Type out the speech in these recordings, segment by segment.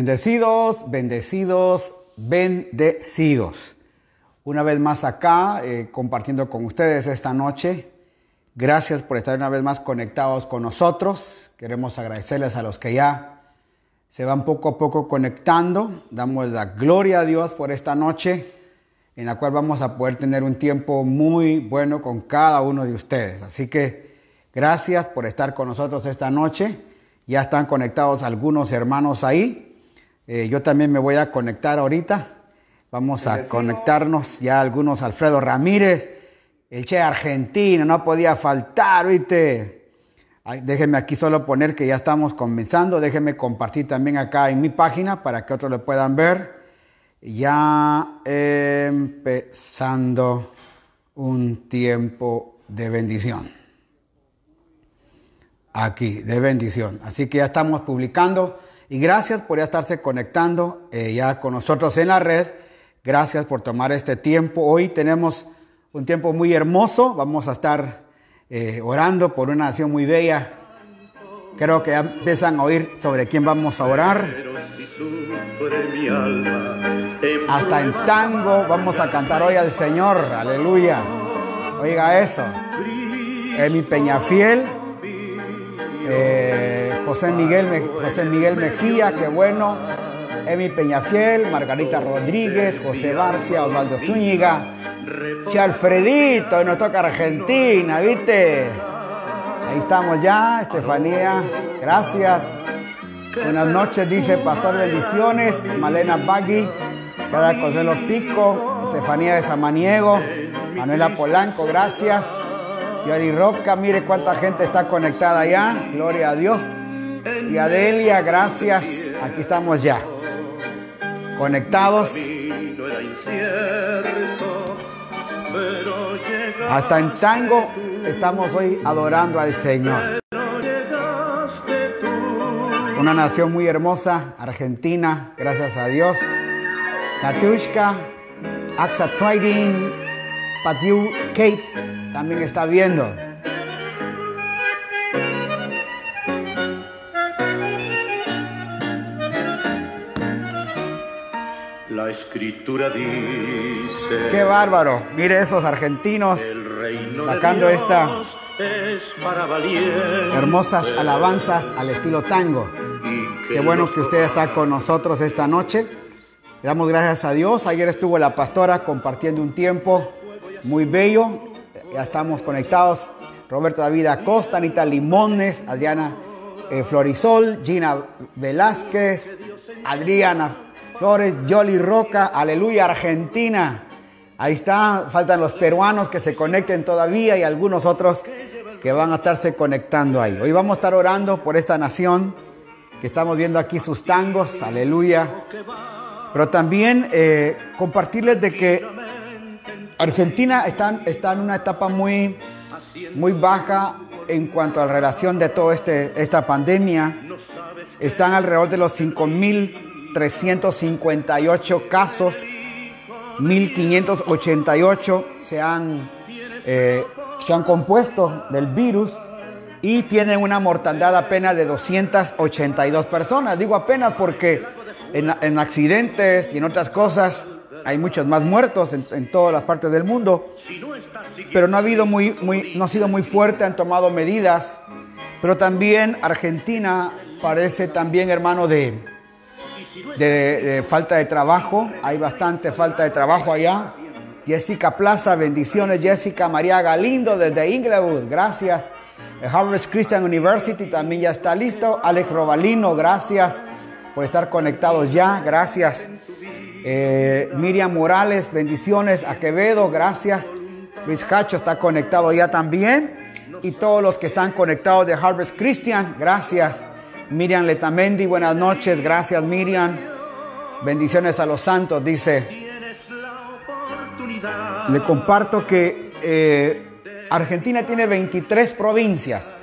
Bendecidos, bendecidos, bendecidos. Una vez más acá, eh, compartiendo con ustedes esta noche. Gracias por estar una vez más conectados con nosotros. Queremos agradecerles a los que ya se van poco a poco conectando. Damos la gloria a Dios por esta noche, en la cual vamos a poder tener un tiempo muy bueno con cada uno de ustedes. Así que gracias por estar con nosotros esta noche. Ya están conectados algunos hermanos ahí. Eh, yo también me voy a conectar ahorita. Vamos a conectarnos ya algunos. Alfredo Ramírez, el Che argentino, no podía faltar, ¿viste? déjenme aquí solo poner que ya estamos comenzando. Déjenme compartir también acá en mi página para que otros lo puedan ver. Ya empezando un tiempo de bendición. Aquí, de bendición. Así que ya estamos publicando. Y gracias por ya estarse conectando eh, ya con nosotros en la red. Gracias por tomar este tiempo. Hoy tenemos un tiempo muy hermoso. Vamos a estar eh, orando por una nación muy bella. Creo que ya empiezan a oír sobre quién vamos a orar. Hasta en tango vamos a cantar hoy al Señor. Aleluya. Oiga eso. Emi Peñafiel. Eh, José Miguel, José Miguel Mejía, qué bueno. Emi Peñafiel, Margarita Rodríguez, José Barcia, Osvaldo Zúñiga, Che Alfredito, nos toca Argentina, ¿viste? Ahí estamos ya, Estefanía, gracias. Buenas noches, dice Pastor Bendiciones, Malena Bagui, Cada Consuelo Pico, Estefanía de Samaniego, Manuela Polanco, gracias. Yari Roca, mire cuánta gente está conectada ya, gloria a Dios. Y Adelia, gracias. Aquí estamos ya. Conectados. Hasta en tango estamos hoy adorando al Señor. Una nación muy hermosa, Argentina, gracias a Dios. Katushka, Axa Trading, Patiu Kate también está viendo. escritura dice. Qué bárbaro. Mire esos argentinos sacando estas hermosas alabanzas al estilo tango. Qué bueno que usted está con nosotros esta noche. Le damos gracias a Dios. Ayer estuvo la pastora compartiendo un tiempo muy bello. Ya estamos conectados. Roberto David Acosta, Anita Limones, Adriana eh, Florisol, Gina Velázquez, Adriana Flores, Yoli Roca, aleluya, Argentina. Ahí está, faltan los peruanos que se conecten todavía y algunos otros que van a estarse conectando ahí. Hoy vamos a estar orando por esta nación, que estamos viendo aquí sus tangos, aleluya. Pero también eh, compartirles de que Argentina está, está, en una etapa muy, muy baja en cuanto a la relación de toda este, esta pandemia. Están alrededor de los 5 mil 358 casos, 1588 se han, eh, se han compuesto del virus y tienen una mortandad apenas de 282 personas. Digo apenas porque en, accidentes y en otras cosas hay muchos más muertos en, todas las partes del mundo, pero no ha habido muy, muy, no ha sido muy fuerte, han tomado medidas, pero también Argentina parece también hermano de, de, falta de trabajo. Hay bastante falta de trabajo allá. Jessica Plaza, bendiciones. Jessica María Galindo desde Inglewood, gracias. Harvard Christian University también ya está listo. Alex Robalino, gracias por estar conectados ya, gracias. Eh, Miriam Morales, bendiciones. A Quevedo, gracias. Luis Cacho está conectado ya también. Y todos los que están conectados de Harvest Christian, gracias. Miriam Letamendi, buenas noches, gracias Miriam. Bendiciones a los santos, dice. Le comparto que eh, Argentina tiene 23 provincias.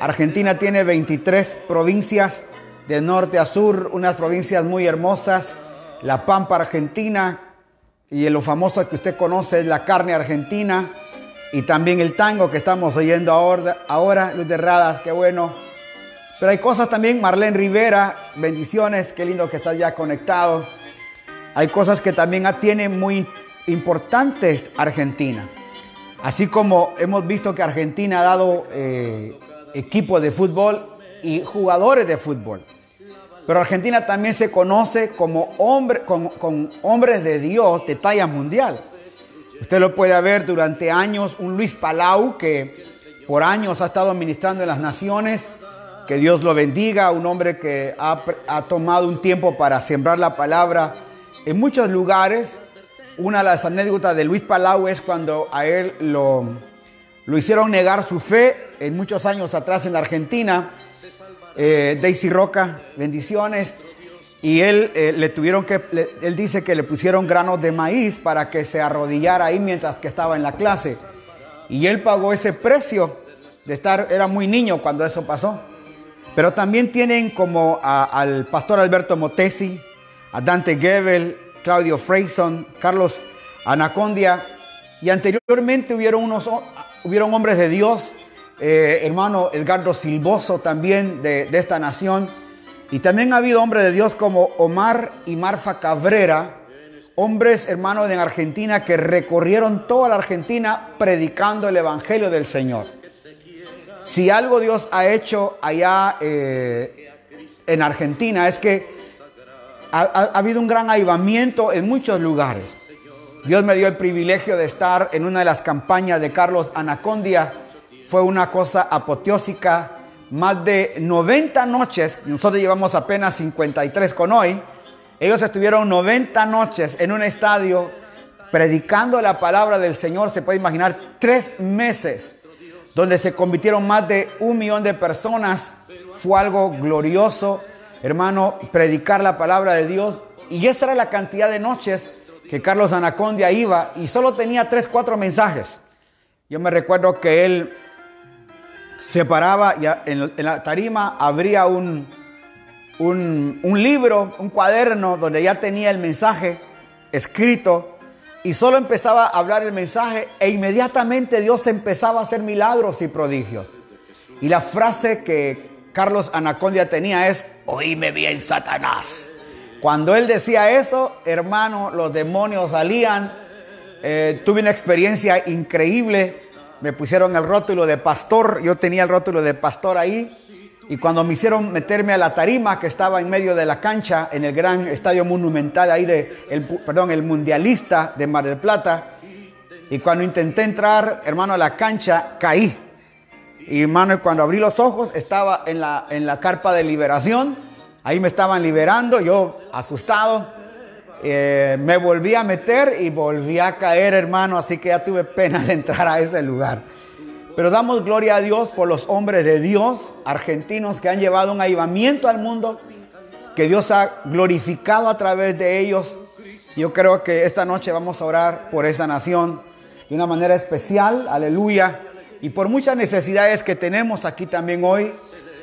Argentina tiene 23 provincias de norte a sur, unas provincias muy hermosas. La Pampa Argentina y lo famoso que usted conoce es la carne argentina y también el tango que estamos oyendo ahora, ahora Luz de Radas, qué bueno Pero hay cosas también, Marlene Rivera, bendiciones, qué lindo que estás ya conectado. Hay cosas que también tienen muy importantes Argentina. Así como hemos visto que Argentina ha dado eh, equipos de fútbol y jugadores de fútbol. Pero Argentina también se conoce como hombre, con, hombres de Dios de talla mundial. Usted lo puede ver durante años, un Luis Palau que por años ha estado ministrando en las naciones. Que Dios lo bendiga, un hombre que ha, tomado un tiempo para sembrar la palabra en muchos lugares. Una de las anécdotas de Luis Palau es cuando a él lo, lo hicieron negar su fe en muchos años atrás en Argentina. Eh, Daisy Roca, bendiciones. Y él eh, le tuvieron que, él dice que le pusieron granos de maíz para que se arrodillara ahí mientras que estaba en la clase. Y él pagó ese precio de estar, era muy niño cuando eso pasó. Pero también tienen como al pastor Alberto Motesi, a Dante Gebel, Claudio Freyson, Carlos Anacondia. Y anteriormente hubieron, unos, hubieron hombres de Dios, eh, hermano Edgardo Silvoso también de, de esta nación y también ha habido hombres de Dios como Omar y Marfa Cabrera, hombres hermanos de Argentina que recorrieron toda la Argentina predicando el Evangelio del Señor. Si algo Dios ha hecho allá eh, en Argentina es que ha, ha habido un gran avivamiento en muchos lugares. Dios me dio el privilegio de estar en una de las campañas de Carlos Anacondia. Fue una cosa apoteósica más de 90 noches, nosotros llevamos apenas 53 con hoy, ellos estuvieron 90 noches en un estadio predicando la palabra del Señor, se puede imaginar, tres meses, donde se convirtieron más de un millón de personas. Fue algo glorioso, hermano, predicar la palabra de Dios. Y esa era la cantidad de noches que Carlos Anacondia iba y solo tenía tres, cuatro mensajes. Yo me recuerdo que él se paraba y en, la tarima habría un, un, un, libro, un cuaderno donde ya tenía el mensaje escrito y solo empezaba a hablar el mensaje e inmediatamente Dios empezaba a hacer milagros y prodigios. Y la frase que Carlos Anacondia tenía es, oíme bien Satanás. Cuando él decía eso, hermano, los demonios salían. Eh, tuve una experiencia increíble me pusieron el rótulo de pastor, yo tenía el rótulo de pastor ahí, y cuando me hicieron meterme a la tarima que estaba en medio de la cancha, en el gran estadio monumental ahí de, el, perdón, el mundialista de Mar del Plata, y cuando intenté entrar, hermano, a la cancha, caí. Y hermano, cuando abrí los ojos, estaba en la, en la carpa de liberación, ahí me estaban liberando, yo asustado, eh, me volví a meter y volví a caer, hermano, así que ya tuve pena de entrar a ese lugar. Pero damos gloria a Dios por los hombres de Dios argentinos que han llevado un avivamiento al mundo, que Dios ha glorificado a través de ellos. Yo creo que esta noche vamos a orar por esa nación de una manera especial, aleluya, y por muchas necesidades que tenemos aquí también hoy.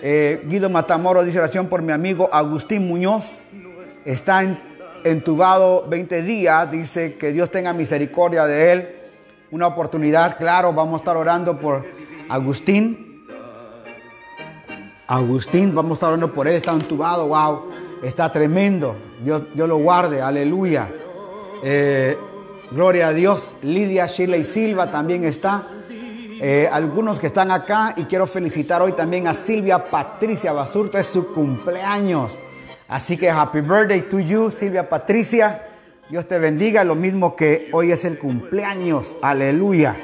Eh, Guido Matamoro dice oración por mi amigo Agustín Muñoz, está en entubado 20 días, dice que Dios tenga misericordia de él. Una oportunidad, claro, vamos a estar orando por Agustín. Agustín, vamos a estar orando por él, está entubado, wow, está tremendo. Dios, Dios lo guarde, aleluya. Eh, gloria a Dios. Lidia, Shirley Silva también está. Eh, algunos que están acá y quiero felicitar hoy también a Silvia Patricia Basurto, es su cumpleaños. Así que happy birthday to you, Silvia Patricia. Dios te bendiga, lo mismo que hoy es el cumpleaños, aleluya,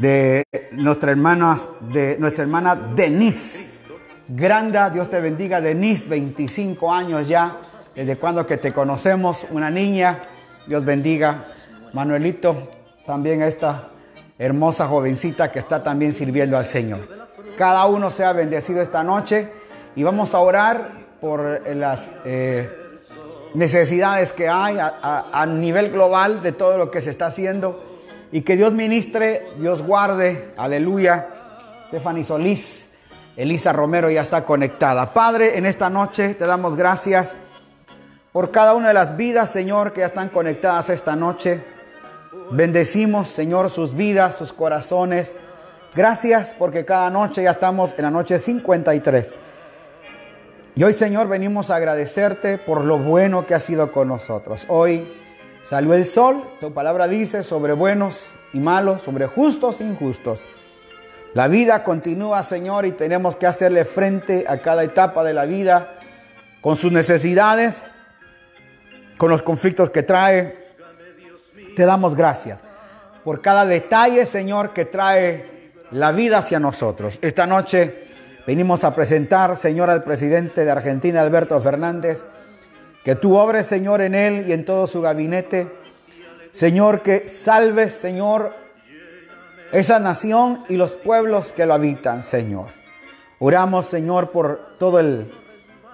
de nuestra hermana, de nuestra hermana Denise. Granda, Dios te bendiga, Denise, 25 años ya, desde cuando que te conocemos, una niña. Dios bendiga, Manuelito, también esta hermosa jovencita que está también sirviendo al Señor. Cada uno sea bendecido esta noche y vamos a orar por eh, las eh, necesidades que hay a, nivel global de todo lo que se está haciendo. Y que Dios ministre, Dios guarde, aleluya. Stephanie Solís, Elisa Romero ya está conectada. Padre, en esta noche te damos gracias por cada una de las vidas, Señor, que ya están conectadas esta noche. Bendecimos, Señor, sus vidas, sus corazones. Gracias porque cada noche ya estamos en la noche 53. Y hoy, Señor, venimos a agradecerte por lo bueno que has sido con nosotros. Hoy salió el sol, tu palabra dice, sobre buenos y malos, sobre justos e injustos. La vida continúa, Señor, y tenemos que hacerle frente a cada etapa de la vida con sus necesidades, con los conflictos que trae. Te damos gracias por cada detalle, Señor, que trae la vida hacia nosotros. Esta noche Venimos a presentar, Señor, al presidente de Argentina, Alberto Fernández, que tú obres, Señor, en él y en todo su gabinete. Señor, que salves, Señor, esa nación y los pueblos que lo habitan, Señor. Oramos, Señor, por todo el,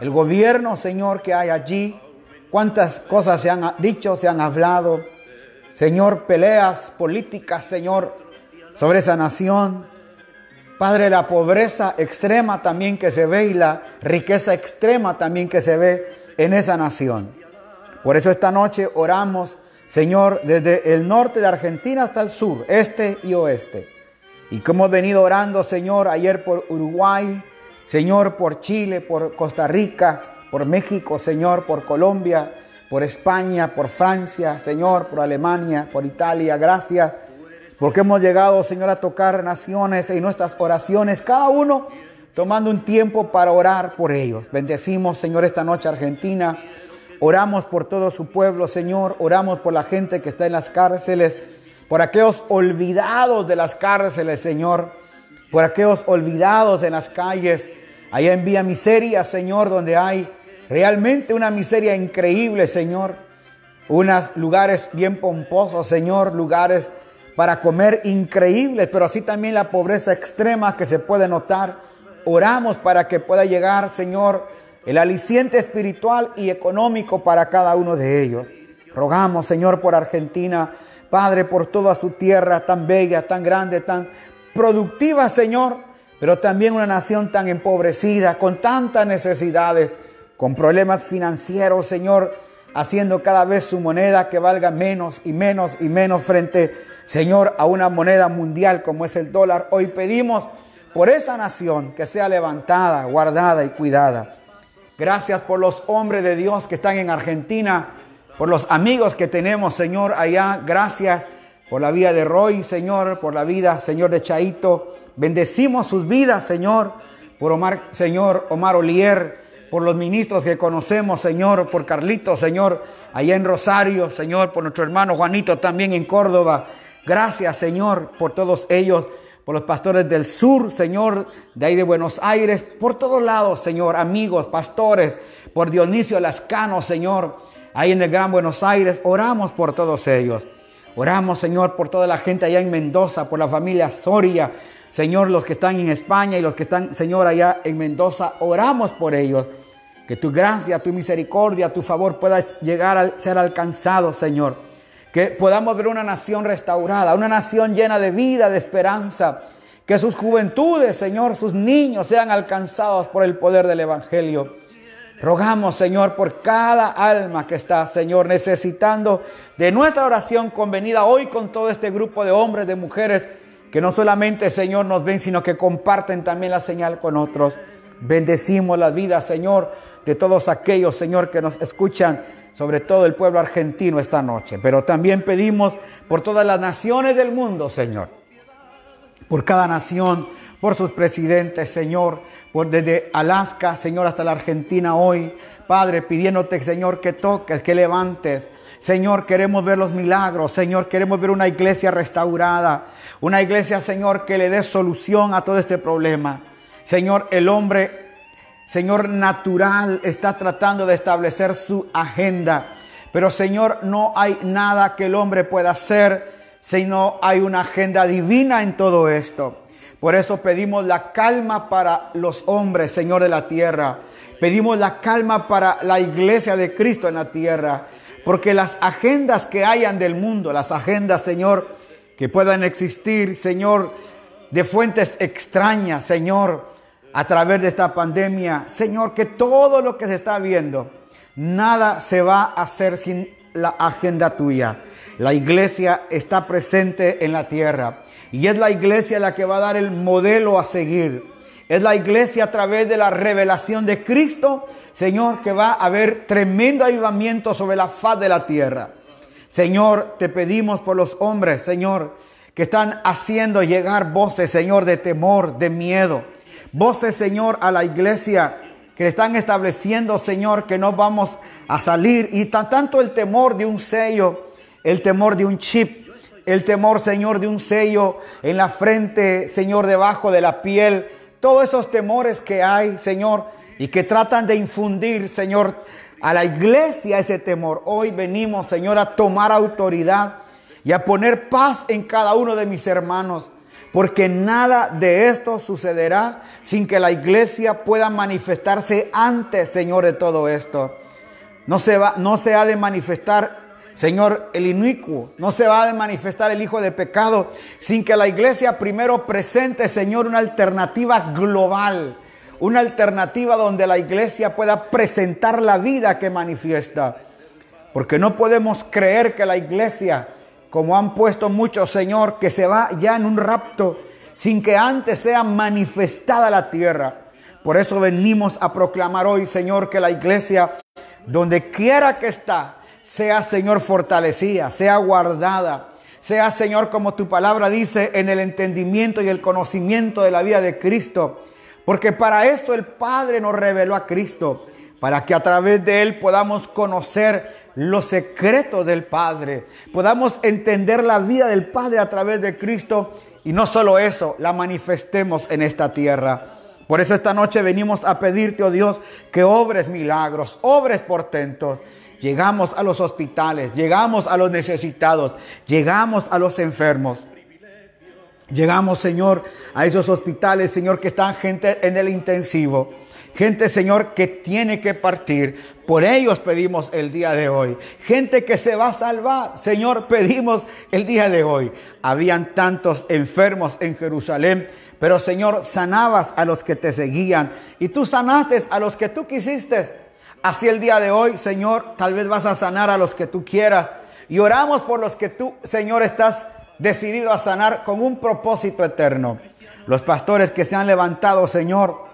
el gobierno, Señor, que hay allí. Cuántas cosas se han dicho, se han hablado. Señor, peleas políticas, Señor, sobre esa nación. Padre, la pobreza extrema también que se ve y la riqueza extrema también que se ve en esa nación. Por eso esta noche oramos, Señor, desde el norte de Argentina hasta el sur, este y oeste. Y como hemos venido orando, Señor, ayer por Uruguay, Señor, por Chile, por Costa Rica, por México, Señor, por Colombia, por España, por Francia, Señor, por Alemania, por Italia. Gracias porque hemos llegado, Señor, a tocar naciones en nuestras oraciones, cada uno tomando un tiempo para orar por ellos. Bendecimos, Señor, esta noche Argentina. Oramos por todo su pueblo, Señor. Oramos por la gente que está en las cárceles, por aquellos olvidados de las cárceles, Señor. Por aquellos olvidados en las calles. Allá envía miseria, Señor, donde hay realmente una miseria increíble, Señor. Unos lugares bien pomposos, Señor, lugares para comer increíbles, pero así también la pobreza extrema que se puede notar. Oramos para que pueda llegar, Señor, el aliciente espiritual y económico para cada uno de ellos. Rogamos, Señor, por Argentina, Padre, por toda su tierra tan bella, tan grande, tan productiva, Señor, pero también una nación tan empobrecida, con tantas necesidades, con problemas financieros, Señor, haciendo cada vez su moneda que valga menos y menos y menos frente Señor, a una moneda mundial como es el dólar. Hoy pedimos por esa nación que sea levantada, guardada y cuidada. Gracias por los hombres de Dios que están en Argentina, por los amigos que tenemos, Señor, allá. Gracias por la vida de Roy, Señor, por la vida, Señor, de Chaito. Bendecimos sus vidas, Señor, por Omar, Señor, Omar Olier, por los ministros que conocemos, Señor, por Carlito, Señor, allá en Rosario, Señor, por nuestro hermano Juanito también en Córdoba. Gracias, Señor, por todos ellos, por los pastores del sur, Señor, de ahí de Buenos Aires, por todos lados, Señor, amigos, pastores, por Dionisio Lascano, Señor, ahí en el Gran Buenos Aires. Oramos por todos ellos. Oramos, Señor, por toda la gente allá en Mendoza, por la familia Soria, Señor, los que están en España y los que están, Señor, allá en Mendoza. Oramos por ellos. Que tu gracia, tu misericordia, tu favor pueda llegar a ser alcanzado, Señor que podamos ver una nación restaurada, una nación llena de vida, de esperanza, que sus juventudes, Señor, sus niños sean alcanzados por el poder del Evangelio. Rogamos, Señor, por cada alma que está, Señor, necesitando de nuestra oración convenida hoy con todo este grupo de hombres, de mujeres, que no solamente, Señor, nos ven, sino que comparten también la señal con otros. Bendecimos la vida, Señor, de todos aquellos, Señor, que nos escuchan sobre todo el pueblo argentino esta noche, pero también pedimos por todas las naciones del mundo, Señor. Por cada nación, por sus presidentes, Señor, por desde Alaska, Señor, hasta la Argentina hoy. Padre, pidiéndote, Señor, que toques, que levantes. Señor, queremos ver los milagros. Señor, queremos ver una iglesia restaurada. Una iglesia, Señor, que le dé solución a todo este problema. Señor, el hombre Señor, natural está tratando de establecer su agenda. Pero Señor, no hay nada que el hombre pueda hacer, sino hay una agenda divina en todo esto. Por eso pedimos la calma para los hombres, Señor de la tierra. Pedimos la calma para la iglesia de Cristo en la tierra. Porque las agendas que hayan del mundo, las agendas, Señor, que puedan existir, Señor, de fuentes extrañas, Señor, a través de esta pandemia. Señor, que todo lo que se está viendo, nada se va a hacer sin la agenda tuya. La iglesia está presente en la tierra y es la iglesia la que va a dar el modelo a seguir. Es la iglesia a través de la revelación de Cristo, Señor, que va a haber tremendo avivamiento sobre la faz de la tierra. Señor, te pedimos por los hombres, Señor, que están haciendo llegar voces, Señor, de temor, de miedo. Voces, Señor, a la iglesia que están estableciendo, Señor, que no vamos a salir. Y tanto el temor de un sello, el temor de un chip, el temor, Señor, de un sello en la frente, Señor, debajo de la piel. Todos esos temores que hay, Señor, y que tratan de infundir, Señor, a la iglesia ese temor. Hoy venimos, Señor, a tomar autoridad y a poner paz en cada uno de mis hermanos porque nada de esto sucederá sin que la iglesia pueda manifestarse antes, Señor, de todo esto. No se, va, no se ha de manifestar, Señor, el inicuo, no se va a manifestar el hijo de pecado sin que la iglesia primero presente, Señor, una alternativa global, una alternativa donde la iglesia pueda presentar la vida que manifiesta. Porque no podemos creer que la iglesia como han puesto muchos, Señor, que se va ya en un rapto sin que antes sea manifestada la tierra. Por eso venimos a proclamar hoy, Señor, que la iglesia, donde quiera que está, sea, Señor, fortalecida, sea guardada, sea, Señor, como tu palabra dice, en el entendimiento y el conocimiento de la vida de Cristo. Porque para eso el Padre nos reveló a Cristo, para que a través de Él podamos conocer los secretos del Padre, podamos entender la vida del Padre a través de Cristo y no solo eso, la manifestemos en esta tierra. Por eso esta noche venimos a pedirte, oh Dios, que obres milagros, obres portentos. Llegamos a los hospitales, llegamos a los necesitados, llegamos a los enfermos. Llegamos, Señor, a esos hospitales, Señor, que están gente en el intensivo. Gente, Señor, que tiene que partir. Por ellos pedimos el día de hoy. Gente que se va a salvar. Señor, pedimos el día de hoy. Habían tantos enfermos en Jerusalén. Pero Señor, sanabas a los que te seguían. Y tú sanaste a los que tú quisiste. Así el día de hoy, Señor, tal vez vas a sanar a los que tú quieras. Y oramos por los que tú, Señor, estás decidido a sanar con un propósito eterno. Los pastores que se han levantado, Señor,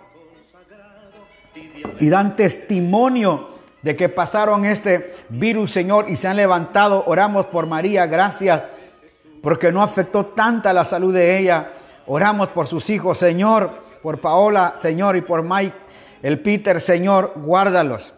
y dan testimonio de que pasaron este virus, Señor, y se han levantado. Oramos por María, gracias, porque no afectó tanta la salud de ella. Oramos por sus hijos, Señor, por Paola, Señor, y por Mike, el Peter, Señor, guárdalos.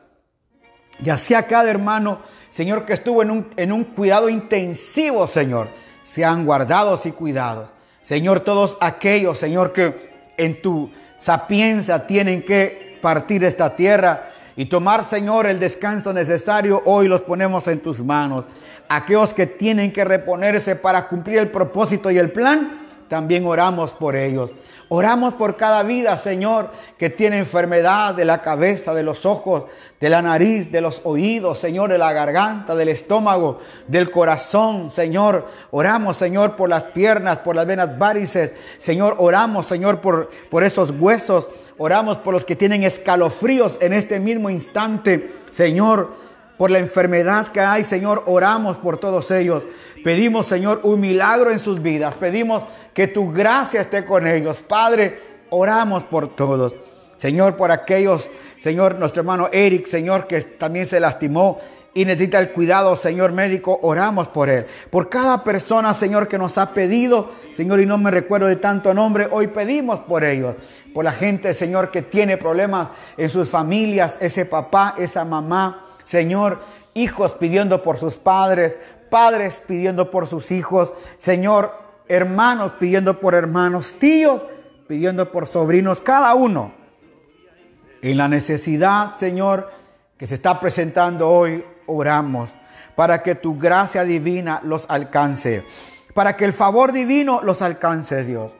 Y así a cada hermano, Señor, que estuvo en un, en un cuidado intensivo, Señor, sean guardados y cuidados. Señor, todos aquellos, Señor, que en tu sapiencia tienen que partir esta tierra y tomar, Señor, el descanso necesario, hoy los ponemos en tus manos. Aquellos que tienen que reponerse para cumplir el propósito y el plan, también oramos por ellos. Oramos por cada vida, Señor, que tiene enfermedad de la cabeza, de los ojos, de la nariz, de los oídos, Señor, de la garganta, del estómago, del corazón, Señor. Oramos, Señor, por las piernas, por las venas varices. Señor, oramos, Señor, por, por esos huesos. Oramos por los que tienen escalofríos en este mismo instante, Señor por la enfermedad que hay, Señor, oramos por todos ellos. Pedimos, Señor, un milagro en sus vidas. Pedimos que tu gracia esté con ellos. Padre, oramos por todos. Señor, por aquellos, Señor, nuestro hermano Eric, Señor, que también se lastimó y necesita el cuidado, Señor médico, oramos por él. Por cada persona, Señor, que nos ha pedido, Señor, y no me recuerdo de tanto nombre, hoy pedimos por ellos. Por la gente, Señor, que tiene problemas en sus familias, ese papá, esa mamá, Señor, hijos pidiendo por sus padres, padres pidiendo por sus hijos, Señor, hermanos pidiendo por hermanos, tíos pidiendo por sobrinos, cada uno en la necesidad, Señor, que se está presentando hoy, oramos para que tu gracia divina los alcance, para que el favor divino los alcance, Dios.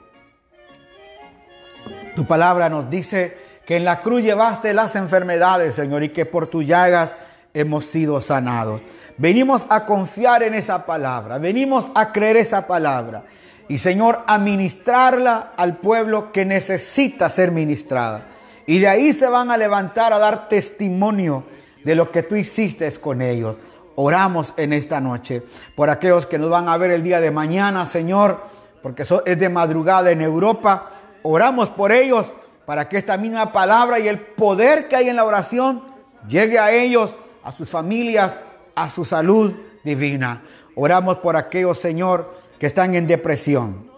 Tu palabra nos dice que en la cruz llevaste las enfermedades, Señor, y que por tus llagas hemos sido sanados. Venimos a confiar en esa palabra, venimos a creer esa palabra y Señor, a ministrarla al pueblo que necesita ser ministrada. Y de ahí se van a levantar a dar testimonio de lo que tú hiciste con ellos. Oramos en esta noche por aquellos que nos van a ver el día de mañana, Señor, porque es de madrugada en Europa. Oramos por ellos para que esta misma palabra y el poder que hay en la oración llegue a ellos, a sus familias, a su salud divina. Oramos por aquellos, Señor, que están en depresión,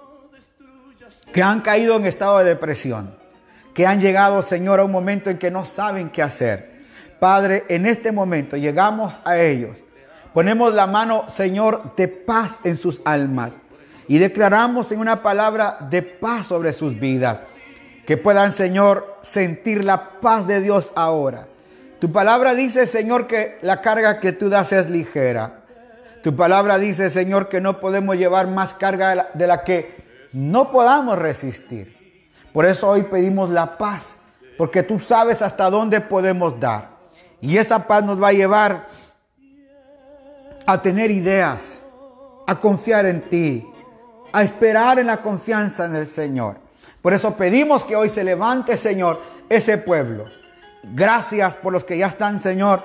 que han caído en estado de depresión, que han llegado, Señor, a un momento en que no saben qué hacer. Padre, en este momento llegamos a ellos Ponemos la mano, Señor, de paz en sus almas y declaramos en una palabra de paz sobre sus vidas. Que puedan, Señor, sentir la paz de Dios ahora. Tu palabra dice, Señor, que la carga que tú das es ligera. Tu palabra dice, Señor, que no podemos llevar más carga de la que no podamos resistir. Por eso hoy pedimos la paz, porque tú sabes hasta dónde podemos dar. Y esa paz nos va a llevar a tener ideas, a confiar en ti, a esperar en la confianza en el Señor. Por eso pedimos que hoy se levante, Señor, ese pueblo. Gracias por los que ya están, Señor,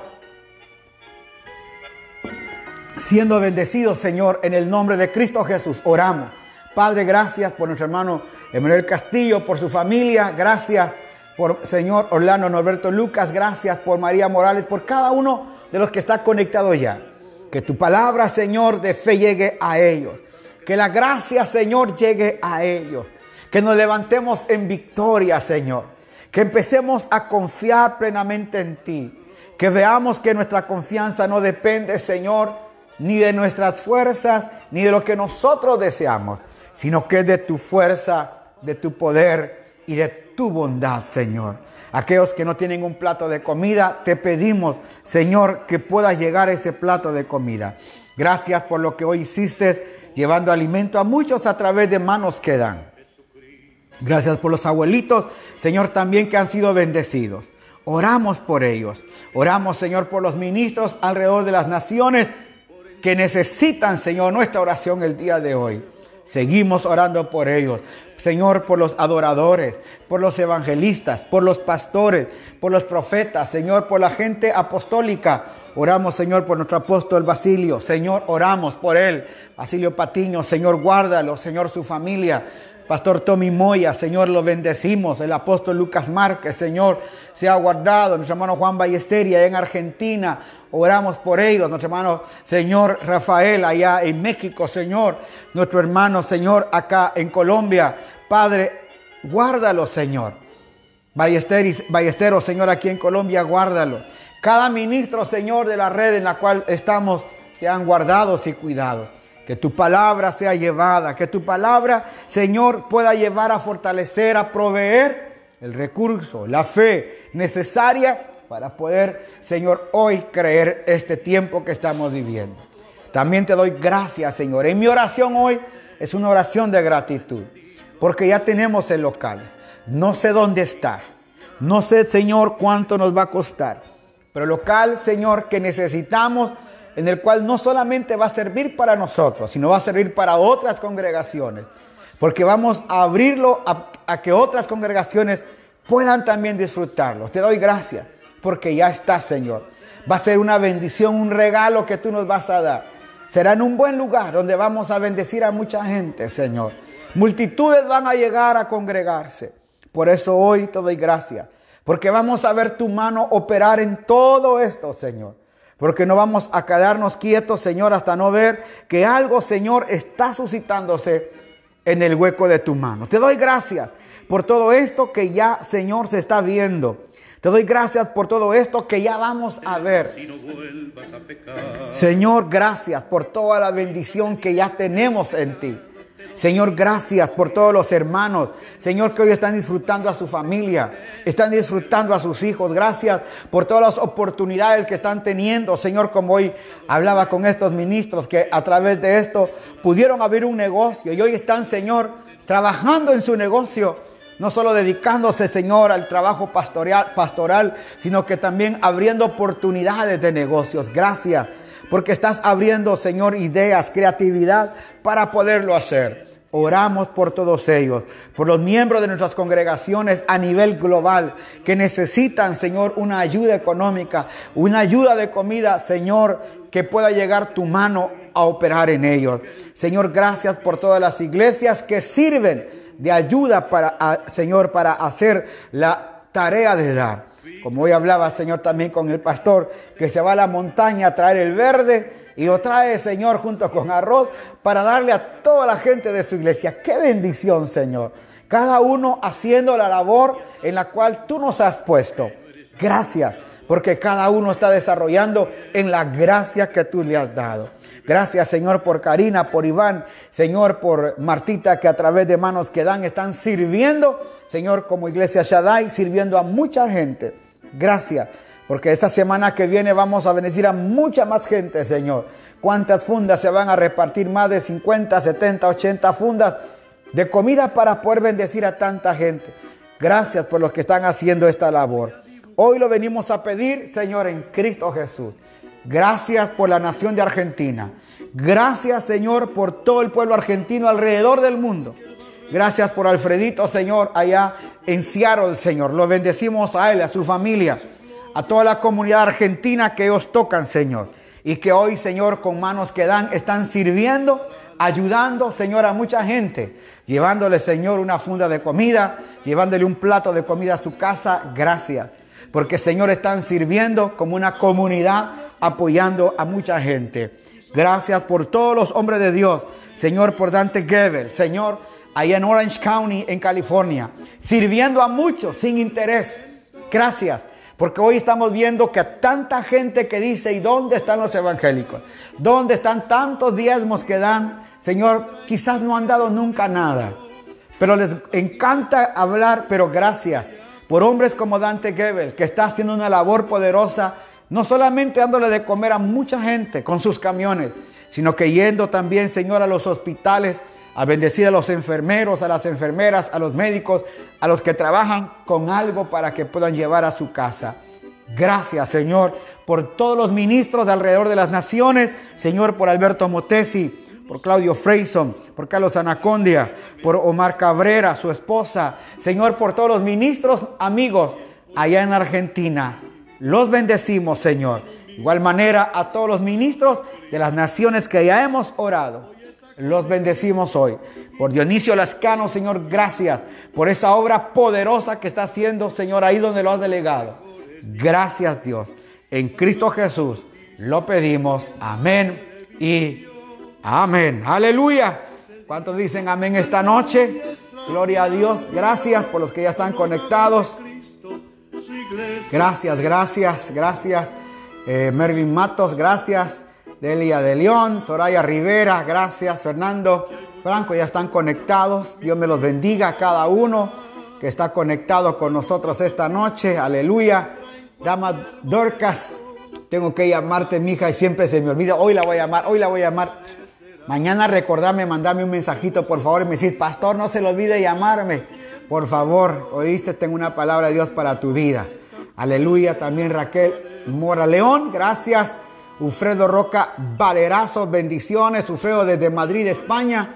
siendo bendecidos, Señor, en el nombre de Cristo Jesús. Oramos. Padre, gracias por nuestro hermano Emanuel Castillo, por su familia. Gracias por Señor Orlando Norberto Lucas. Gracias por María Morales, por cada uno de los que está conectado ya. Que tu palabra, Señor, de fe llegue a ellos. Que la gracia, Señor, llegue a ellos. Que nos levantemos en victoria, Señor. Que empecemos a confiar plenamente en ti. Que veamos que nuestra confianza no depende, Señor, ni de nuestras fuerzas, ni de lo que nosotros deseamos, sino que es de tu fuerza, de tu poder y de tu bondad, Señor. Aquellos que no tienen un plato de comida, te pedimos, Señor, que pueda llegar ese plato de comida. Gracias por lo que hoy hiciste, llevando alimento a muchos a través de manos que dan. Gracias por los abuelitos, Señor, también que han sido bendecidos. Oramos por ellos. Oramos, Señor, por los ministros alrededor de las naciones que necesitan, Señor, nuestra oración el día de hoy. Seguimos orando por ellos. Señor, por los adoradores, por los evangelistas, por los pastores, por los profetas, Señor, por la gente apostólica. Oramos, Señor, por nuestro apóstol Basilio. Señor, oramos por él. Basilio Patiño, Señor, guárdalo. Señor, su familia. Pastor Tommy Moya, Señor, lo bendecimos. El apóstol Lucas Márquez, Señor, se ha guardado. Nuestro hermano Juan Ballesteria en Argentina. Oramos por ellos. Nuestro hermano, Señor Rafael, allá en México, Señor. Nuestro hermano, Señor, acá en Colombia. Padre, guárdalo, Señor. Ballesteros, Señor, aquí en Colombia, guárdalo. Cada ministro, Señor, de la red en la cual estamos, sean guardados y cuidados. Que tu palabra sea llevada, que tu palabra, Señor, pueda llevar a fortalecer, a proveer el recurso, la fe necesaria para poder, Señor, hoy creer este tiempo que estamos viviendo. También te doy gracias, Señor. En mi oración hoy es una oración de gratitud, porque ya tenemos el local. No sé dónde está. No sé, Señor, cuánto nos va a costar. Pero el local, Señor, que necesitamos en el cual no solamente va a servir para nosotros, sino va a servir para otras congregaciones, porque vamos a abrirlo a, que otras congregaciones puedan también disfrutarlo. Te doy gracias, porque ya está, Señor. Va a ser una bendición, un regalo que tú nos vas a dar. Será en un buen lugar donde vamos a bendecir a mucha gente, Señor. Multitudes van a llegar a congregarse. Por eso hoy te doy gracias, porque vamos a ver tu mano operar en todo esto, Señor. Porque no vamos a quedarnos quietos, Señor, hasta no ver que algo, Señor, está suscitándose en el hueco de tu mano. Te doy gracias por todo esto que ya, Señor, se está viendo. Te doy gracias por todo esto que ya vamos a ver. Señor, gracias por toda la bendición que ya tenemos en ti. Señor, gracias por todos los hermanos. Señor, que hoy están disfrutando a su familia, están disfrutando a sus hijos. Gracias por todas las oportunidades que están teniendo. Señor, como hoy hablaba con estos ministros que a través de esto pudieron abrir un negocio y hoy están, Señor, trabajando en su negocio. No solo dedicándose, Señor, al trabajo pastoral, pastoral, sino que también abriendo oportunidades de negocios. Gracias porque estás abriendo, Señor, ideas, creatividad para poderlo hacer. Oramos por todos ellos, por los miembros de nuestras congregaciones a nivel global que necesitan, Señor, una ayuda económica, una ayuda de comida, Señor, que pueda llegar tu mano a operar en ellos. Señor, gracias por todas las iglesias que sirven de ayuda para, Señor, para hacer la tarea de dar. Como hoy hablaba, Señor, también con el pastor, que se va a la montaña a traer el verde y lo trae, Señor, junto con arroz para darle a toda la gente de su iglesia. Qué bendición, Señor. Cada uno haciendo la labor en la cual tú nos has puesto. Gracias, porque cada uno está desarrollando en la gracia que tú le has dado. Gracias, Señor, por Karina, por Iván, Señor, por Martita, que a través de manos que dan están sirviendo, Señor, como Iglesia Shaddai, sirviendo a mucha gente. Gracias. Porque esta semana que viene vamos a bendecir a mucha más gente, Señor. ¿Cuántas fundas se van a repartir? Más de 50, 70, 80 fundas de comida para poder bendecir a tanta gente. Gracias por los que están haciendo esta labor. Hoy lo venimos a pedir, Señor, en Cristo Jesús. Gracias por la nación de Argentina. Gracias, Señor, por todo el pueblo argentino alrededor del mundo. Gracias por Alfredito, Señor, allá en Seattle, Señor. Lo bendecimos a él, a su familia, a toda la comunidad argentina que ellos tocan, Señor. Y que hoy, Señor, con manos que dan, están sirviendo, ayudando, Señor, a mucha gente. Llevándole, Señor, una funda de comida, llevándole un plato de comida a su casa. Gracias. Porque, Señor, están sirviendo como una comunidad apoyando a mucha gente. Gracias por todos los hombres de Dios. Señor, por Dante Gebel. Señor, allá en Orange County, en California. Sirviendo a muchos sin interés. Gracias. Porque hoy estamos viendo que tanta gente que dice, ¿y dónde están los evangélicos? ¿Dónde están tantos diezmos que dan? Señor, quizás no han dado nunca nada. Pero les encanta hablar, pero gracias por hombres como Dante Gebel, que está haciendo una labor poderosa no solamente dándole de comer a mucha gente con sus camiones, sino que yendo también, Señor, a los hospitales, a bendecir a los enfermeros, a las enfermeras, a los médicos, a los que trabajan con algo para que puedan llevar a su casa. Gracias, Señor, por todos los ministros de alrededor de las naciones, Señor, por Alberto Motesi, por Claudio Freyson, por Carlos Anacondia, por Omar Cabrera, su esposa, Señor, por todos los ministros amigos allá en Argentina. Los bendecimos, Señor. igual manera a todos los ministros de las naciones que ya hemos orado. Los bendecimos hoy. Por Dionisio Lascano, Señor, gracias por esa obra poderosa que está haciendo, Señor, ahí donde lo has delegado. Gracias, Dios. En Cristo Jesús lo pedimos. Amén y amén. Aleluya. ¿Cuántos dicen amén esta noche? Gloria a Dios. Gracias por los que ya están conectados. Gracias, gracias, gracias. Eh, Mervin Matos, gracias. Delia de León, Soraya Rivera, gracias. Fernando Franco, ya están conectados. Dios me los bendiga a cada uno que está conectado con nosotros esta noche. Aleluya. Dama Dorcas, tengo que llamarte, mija, y siempre se me olvida. Hoy la voy a llamar, hoy la voy a llamar. Mañana recordame, mandame un mensajito, por favor, me decís, pastor, no se le olvide llamarme. Por favor, oíste, tengo una palabra de Dios para tu vida. Aleluya. También Raquel Mora León, gracias. Ufredo Roca Valerazo, bendiciones. Ufredo desde Madrid, España,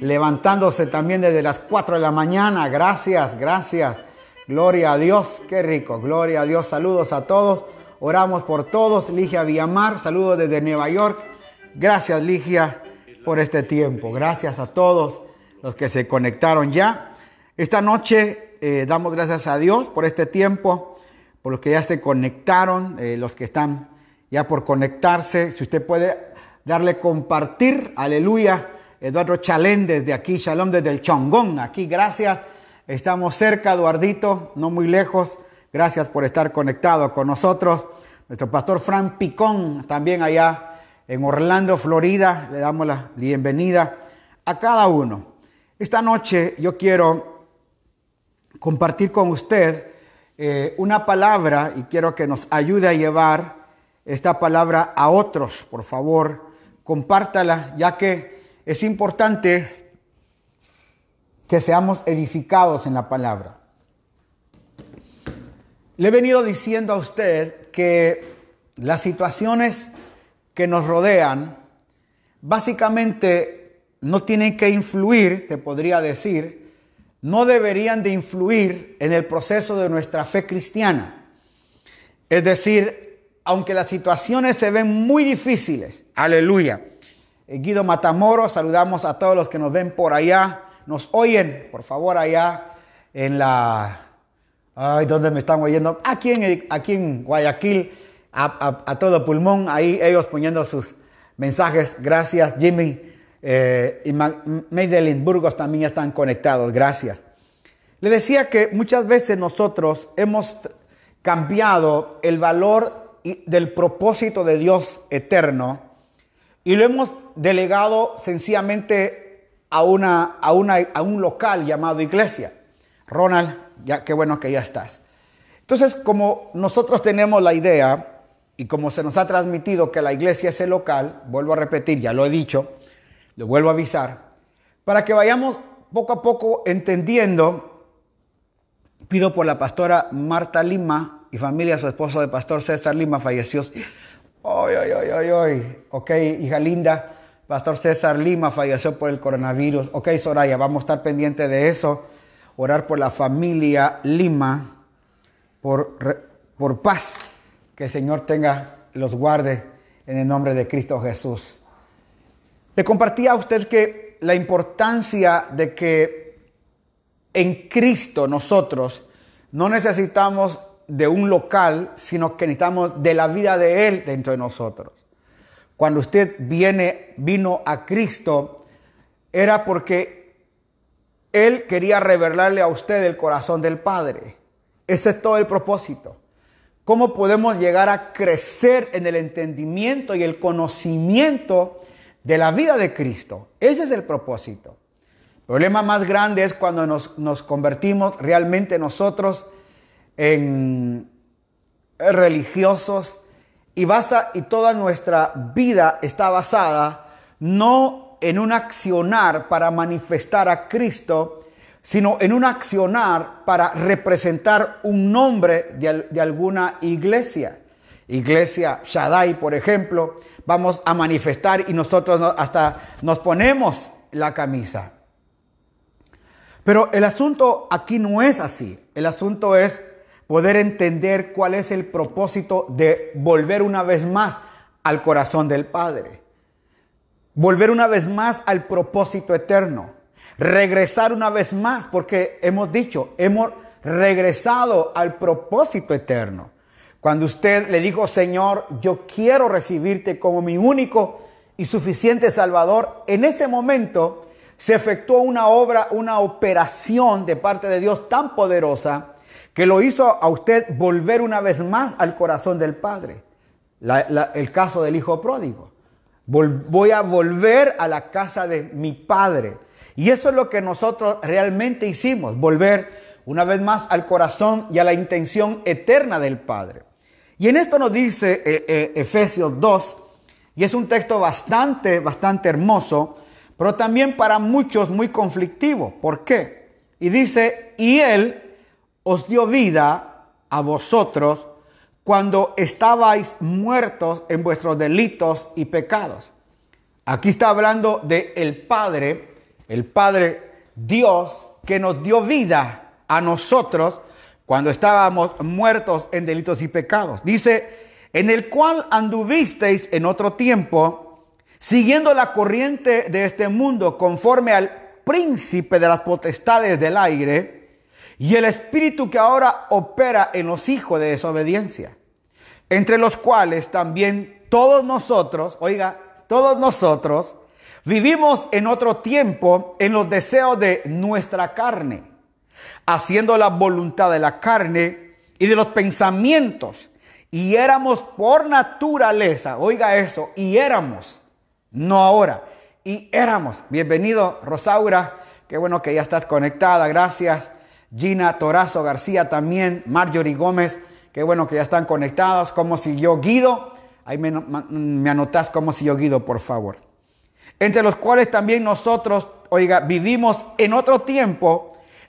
levantándose también desde las 4 de la mañana. Gracias, gracias. Gloria a Dios, qué rico. Gloria a Dios. Saludos a todos. Oramos por todos. Ligia Villamar, saludos desde Nueva York. Gracias, Ligia, por este tiempo. Gracias a todos los que se conectaron ya. Esta noche eh, damos gracias a Dios por este tiempo por los que ya se conectaron, eh, los que están ya por conectarse. Si usted puede darle compartir, aleluya. Eduardo Chalén desde aquí, Shalom desde el Chongón, aquí, gracias. Estamos cerca, Eduardito, no muy lejos. Gracias por estar conectado con nosotros. Nuestro pastor Fran Picón, también allá en Orlando, Florida, le damos la bienvenida a cada uno. Esta noche yo quiero compartir con usted eh, una palabra y quiero que nos ayude a llevar esta palabra a otros. Por favor, compártala, ya que es importante que seamos edificados en la palabra. Le he venido diciendo a usted que las situaciones que nos rodean básicamente no tienen que influir, te podría decir, no deberían de influir en el proceso de nuestra fe cristiana. Es decir, aunque las situaciones se ven muy difíciles. Aleluya. Eh, Guido Matamoros, saludamos a todos los que nos ven por allá, nos oyen, por favor, allá en la... Ay, ¿dónde me están oyendo? Aquí en, aquí en Guayaquil, a, todo pulmón, ahí ellos poniendo sus mensajes. Gracias, Jimmy. Eh, y Madeline Burgos también están conectados. Gracias. Le decía que muchas veces nosotros hemos cambiado el valor del propósito de Dios eterno y lo hemos delegado sencillamente a, una, a, una, a un local llamado iglesia. Ronald, ya qué bueno que ya estás. Entonces, como nosotros tenemos la idea y como se nos ha transmitido que la iglesia es el local, vuelvo a repetir, ya lo he dicho, lo vuelvo a avisar, para que vayamos poco a poco entendiendo, pido por la pastora Marta Lima y familia, su esposo de pastor César Lima falleció. Ay, ay, ay, ay, ay. Ok, hija linda, pastor César Lima falleció por el coronavirus. Ok, Soraya, vamos a estar pendientes de eso orar por la familia Lima, por, por paz, que el Señor tenga, los guarde en el nombre de Cristo Jesús. Le compartía a usted que la importancia de que en Cristo nosotros no necesitamos de un local, sino que necesitamos de la vida de Él dentro de nosotros. Cuando usted viene, vino a Cristo, era porque él quería revelarle a usted el corazón del Padre. Ese es todo el propósito. ¿Cómo podemos llegar a crecer en el entendimiento y el conocimiento de la vida de Cristo? Ese es el propósito. El problema más grande es cuando nos, convertimos realmente nosotros en religiosos y, basa, y toda nuestra vida está basada no en un accionar para manifestar a Cristo, sino en un accionar para representar un nombre de, alguna iglesia. Iglesia Shaddai, por ejemplo, vamos a manifestar y nosotros hasta nos ponemos la camisa. Pero el asunto aquí no es así. El asunto es poder entender cuál es el propósito de volver una vez más al corazón del Padre volver una vez más al propósito eterno, regresar una vez más, porque hemos dicho, hemos regresado al propósito eterno. Cuando usted le dijo, Señor, yo quiero recibirte como mi único y suficiente Salvador, en ese momento se efectuó una obra, una operación de parte de Dios tan poderosa que lo hizo a usted volver una vez más al corazón del Padre. el caso del Hijo pródigo voy a volver a la casa de mi padre. Y eso es lo que nosotros realmente hicimos, volver una vez más al corazón y a la intención eterna del Padre. Y en esto nos dice eh, eh, Efesios 2, y es un texto bastante, bastante hermoso, pero también para muchos muy conflictivo. ¿Por qué? Y dice, y Él os dio vida a vosotros cuando estabais muertos en vuestros delitos y pecados. Aquí está hablando de el Padre, el Padre Dios que nos dio vida a nosotros cuando estábamos muertos en delitos y pecados. Dice, en el cual anduvisteis en otro tiempo, siguiendo la corriente de este mundo conforme al príncipe de las potestades del aire, y el espíritu que ahora opera en los hijos de desobediencia entre los cuales también todos nosotros, oiga, todos nosotros vivimos en otro tiempo en los deseos de nuestra carne, haciendo la voluntad de la carne y de los pensamientos. Y éramos por naturaleza, oiga eso, y éramos, no ahora, y éramos. Bienvenido, Rosaura, qué bueno que ya estás conectada, gracias. Gina Torazo García también, Marjorie Gómez, Qué bueno que ya están conectados. ¿Cómo siguió Guido? Ahí me, me anotás cómo siguió Guido, por favor. Entre los cuales también nosotros, oiga, vivimos en otro tiempo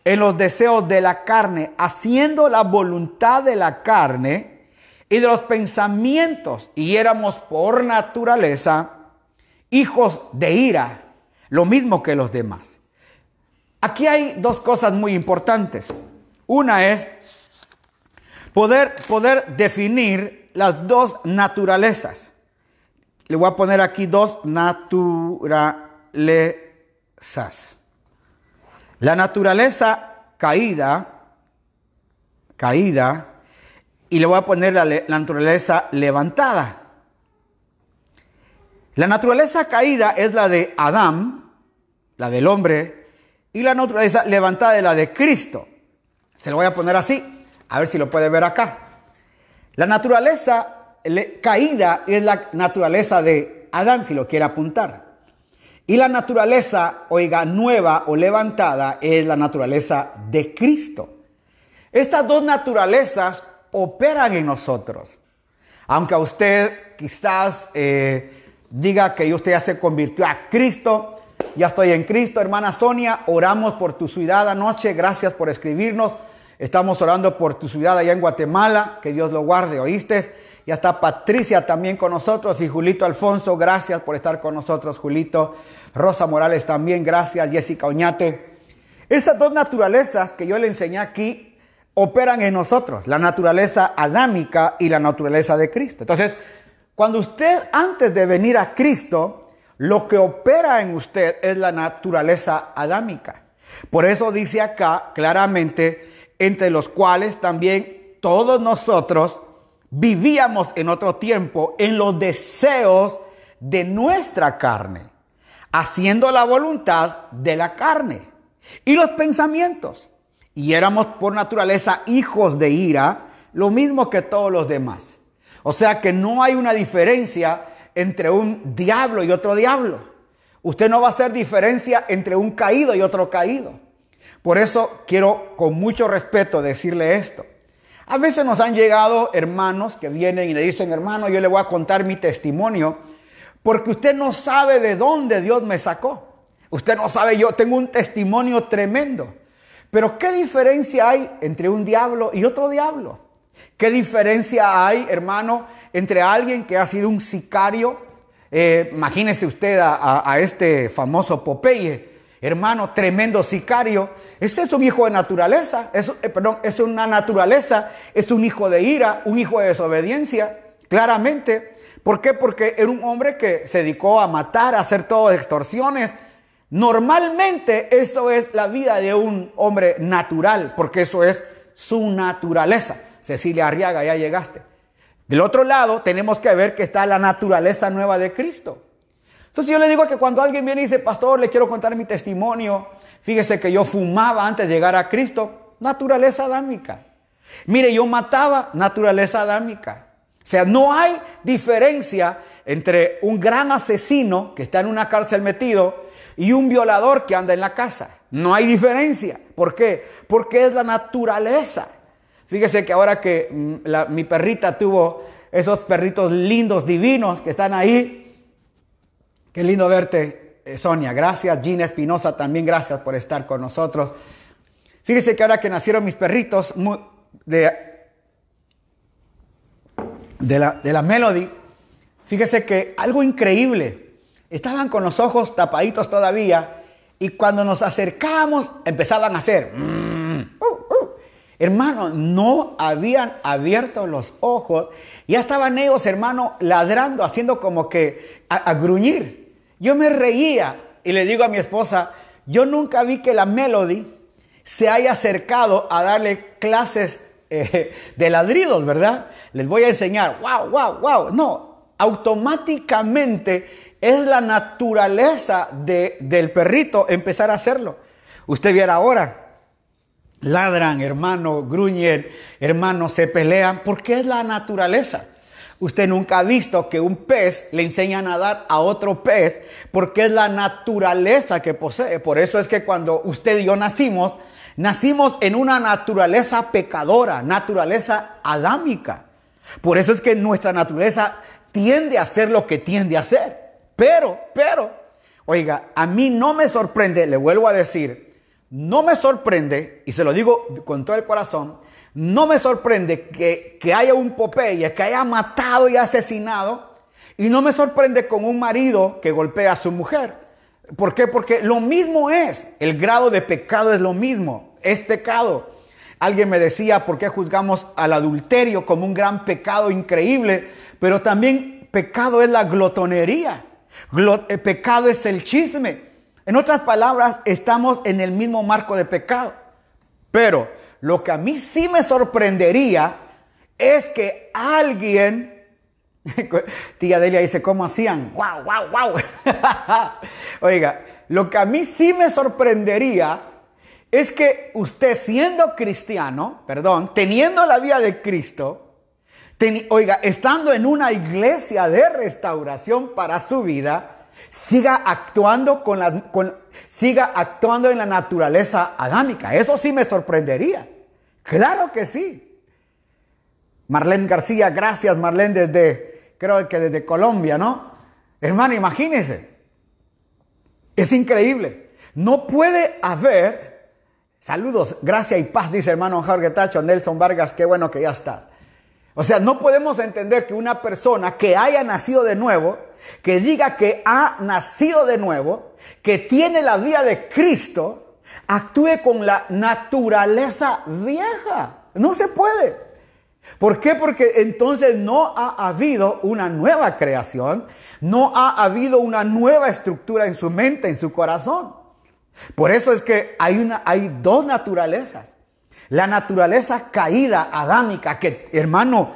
en los deseos de la carne, haciendo la voluntad de la carne y de los pensamientos. Y éramos por naturaleza hijos de ira, lo mismo que los demás. Aquí hay dos cosas muy importantes. Una es Poder, poder definir las dos naturalezas. Le voy a poner aquí dos naturalezas. La naturaleza caída, caída, y le voy a poner la, naturaleza levantada. La naturaleza caída es la de Adán, la del hombre, y la naturaleza levantada es la de Cristo. Se lo voy a poner así, a ver si lo puede ver acá. La naturaleza caída es la naturaleza de Adán, si lo quiere apuntar. Y la naturaleza, oiga, nueva o levantada es la naturaleza de Cristo. Estas dos naturalezas operan en nosotros. Aunque a usted quizás eh, diga que usted ya se convirtió a Cristo, ya estoy en Cristo, hermana Sonia, oramos por tu ciudad anoche, gracias por escribirnos. Estamos orando por tu ciudad allá en Guatemala, que Dios lo guarde, ¿oíste? Ya está Patricia también con nosotros y Julito Alfonso, gracias por estar con nosotros, Julito. Rosa Morales también, gracias, Jessica Oñate. Esas dos naturalezas que yo le enseñé aquí operan en nosotros, la naturaleza adámica y la naturaleza de Cristo. Entonces, cuando usted antes de venir a Cristo, lo que opera en usted es la naturaleza adámica. Por eso dice acá claramente, entre los cuales también todos nosotros vivíamos en otro tiempo en los deseos de nuestra carne, haciendo la voluntad de la carne y los pensamientos. Y éramos por naturaleza hijos de ira, lo mismo que todos los demás. O sea que no hay una diferencia entre un diablo y otro diablo. Usted no va a hacer diferencia entre un caído y otro caído. Por eso quiero con mucho respeto decirle esto. A veces nos han llegado hermanos que vienen y le dicen, hermano, yo le voy a contar mi testimonio, porque usted no sabe de dónde Dios me sacó. Usted no sabe, yo tengo un testimonio tremendo. Pero ¿qué diferencia hay entre un diablo y otro diablo? ¿Qué diferencia hay, hermano, entre alguien que ha sido un sicario? Eh, imagínese usted a, este famoso Popeye, hermano, tremendo sicario, ese es un hijo de naturaleza, eh, perdón, es una naturaleza, es un hijo de ira, un hijo de desobediencia, claramente. ¿Por qué? Porque era un hombre que se dedicó a matar, a hacer todo extorsiones. Normalmente eso es la vida de un hombre natural, porque eso es su naturaleza. Cecilia Arriaga, ya llegaste. Del otro lado tenemos que ver que está la naturaleza nueva de Cristo. Entonces yo le digo que cuando alguien viene y dice, pastor, le quiero contar mi testimonio, Fíjese que yo fumaba antes de llegar a Cristo, naturaleza adámica. Mire, yo mataba, naturaleza adámica. O sea, no hay diferencia entre un gran asesino que está en una cárcel metido y un violador que anda en la casa. No hay diferencia. ¿Por qué? Porque es la naturaleza. Fíjese que ahora que mm, mi perrita tuvo esos perritos lindos, divinos que están ahí, qué lindo verte eh, Sonia, gracias. Gina Espinosa, también gracias por estar con nosotros. Fíjese que ahora que nacieron mis perritos de, de, la, de la Melody, fíjese que algo increíble. Estaban con los ojos tapaditos todavía y cuando nos acercábamos empezaban a hacer... Mm, uh, uh". Hermano, no habían abierto los ojos. Ya estaban ellos, hermano, ladrando, haciendo como que a gruñir. Yo me reía y le digo a mi esposa, yo nunca vi que la Melody se haya acercado a darle clases eh, de ladridos, ¿verdad? Les voy a enseñar, wow, wow, wow. No, automáticamente es la naturaleza del perrito empezar a hacerlo. Usted viera ahora, ladran, hermano, gruñen, hermano, se pelean, porque es la naturaleza. Usted nunca ha visto que un pez le enseña a nadar a otro pez porque es la naturaleza que posee. Por eso es que cuando usted y yo nacimos, nacimos en una naturaleza pecadora, naturaleza adámica. Por eso es que nuestra naturaleza tiende a hacer lo que tiende a hacer. Pero, pero, oiga, a mí no me sorprende, le vuelvo a decir, no me sorprende, y se lo digo con todo el corazón, no me sorprende que, haya un Popeye que haya matado y asesinado. Y no me sorprende con un marido que golpea a su mujer. ¿Por qué? Porque lo mismo es. El grado de pecado es lo mismo. Es pecado. Alguien me decía, ¿por qué juzgamos al adulterio como un gran pecado increíble? Pero también pecado es la glotonería. Eh, pecado es el chisme. En otras palabras, estamos en el mismo marco de pecado. Pero lo que a mí sí me sorprendería es que alguien Tía Delia dice, ¿cómo hacían? ¡Wow, wow, wow! Oiga, lo que a mí sí me sorprendería es que usted siendo cristiano, perdón, teniendo la vida de Cristo, oiga, estando en una iglesia de restauración para su vida, siga actuando con la, con, siga actuando en la naturaleza adámica. Eso sí me sorprendería. Claro que sí. Marlene García, gracias Marlene desde, creo que desde Colombia, ¿no? Hermano, imagínese. Es increíble. No puede haber, saludos, gracia y paz, dice hermano Jorge Tacho, Nelson Vargas, qué bueno que ya estás. O sea, no podemos entender que una persona que haya nacido de nuevo, que diga que ha nacido de nuevo, que tiene la vida de Cristo, actúe con la naturaleza vieja. No se puede. ¿Por qué? Porque entonces no ha habido una nueva creación, no ha habido una nueva estructura en su mente, en su corazón. Por eso es que hay, una, hay dos naturalezas. La naturaleza caída, adámica, que hermano,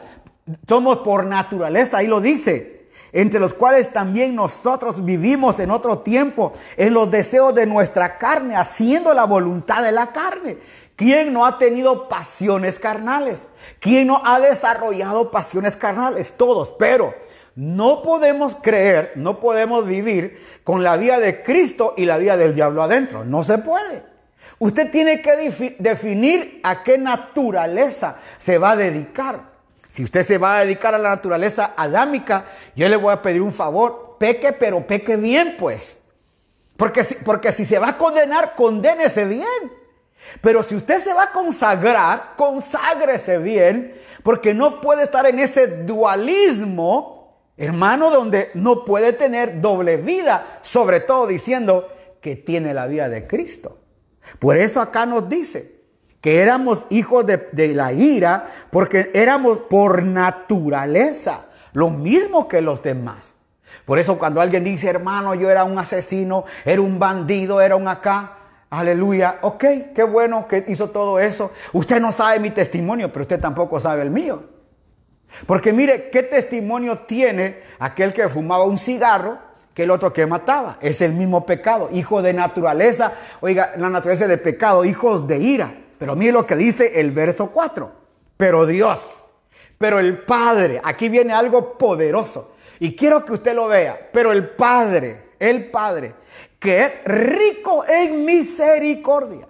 somos por naturaleza, ahí lo dice, entre los cuales también nosotros vivimos en otro tiempo, en los deseos de nuestra carne, haciendo la voluntad de la carne. ¿Quién no ha tenido pasiones carnales? ¿Quién no ha desarrollado pasiones carnales? Todos, pero no podemos creer, no podemos vivir con la vida de Cristo y la vida del diablo adentro. No se puede. Usted tiene que definir a qué naturaleza se va a dedicar. Si usted se va a dedicar a la naturaleza adámica, yo le voy a pedir un favor, peque, pero peque bien, pues. Porque si, porque si se va a condenar, condénese bien. Pero si usted se va a consagrar, conságrese bien, porque no puede estar en ese dualismo, hermano, donde no puede tener doble vida, sobre todo diciendo que tiene la vida de Cristo. Por eso acá nos dice que éramos hijos de, de la ira, porque éramos por naturaleza lo mismo que los demás. Por eso cuando alguien dice, hermano, yo era un asesino, era un bandido, era un acá, Aleluya. Ok, qué bueno que hizo todo eso. Usted no sabe mi testimonio, pero usted tampoco sabe el mío. Porque mire, ¿qué testimonio tiene aquel que fumaba un cigarro que el otro que mataba? Es el mismo pecado, hijo de naturaleza. Oiga, la naturaleza de pecado, hijos de ira. Pero mire lo que dice el verso 4. Pero Dios, pero el Padre, aquí viene algo poderoso. Y quiero que usted lo vea. Pero el Padre, el Padre, que es rico en misericordia.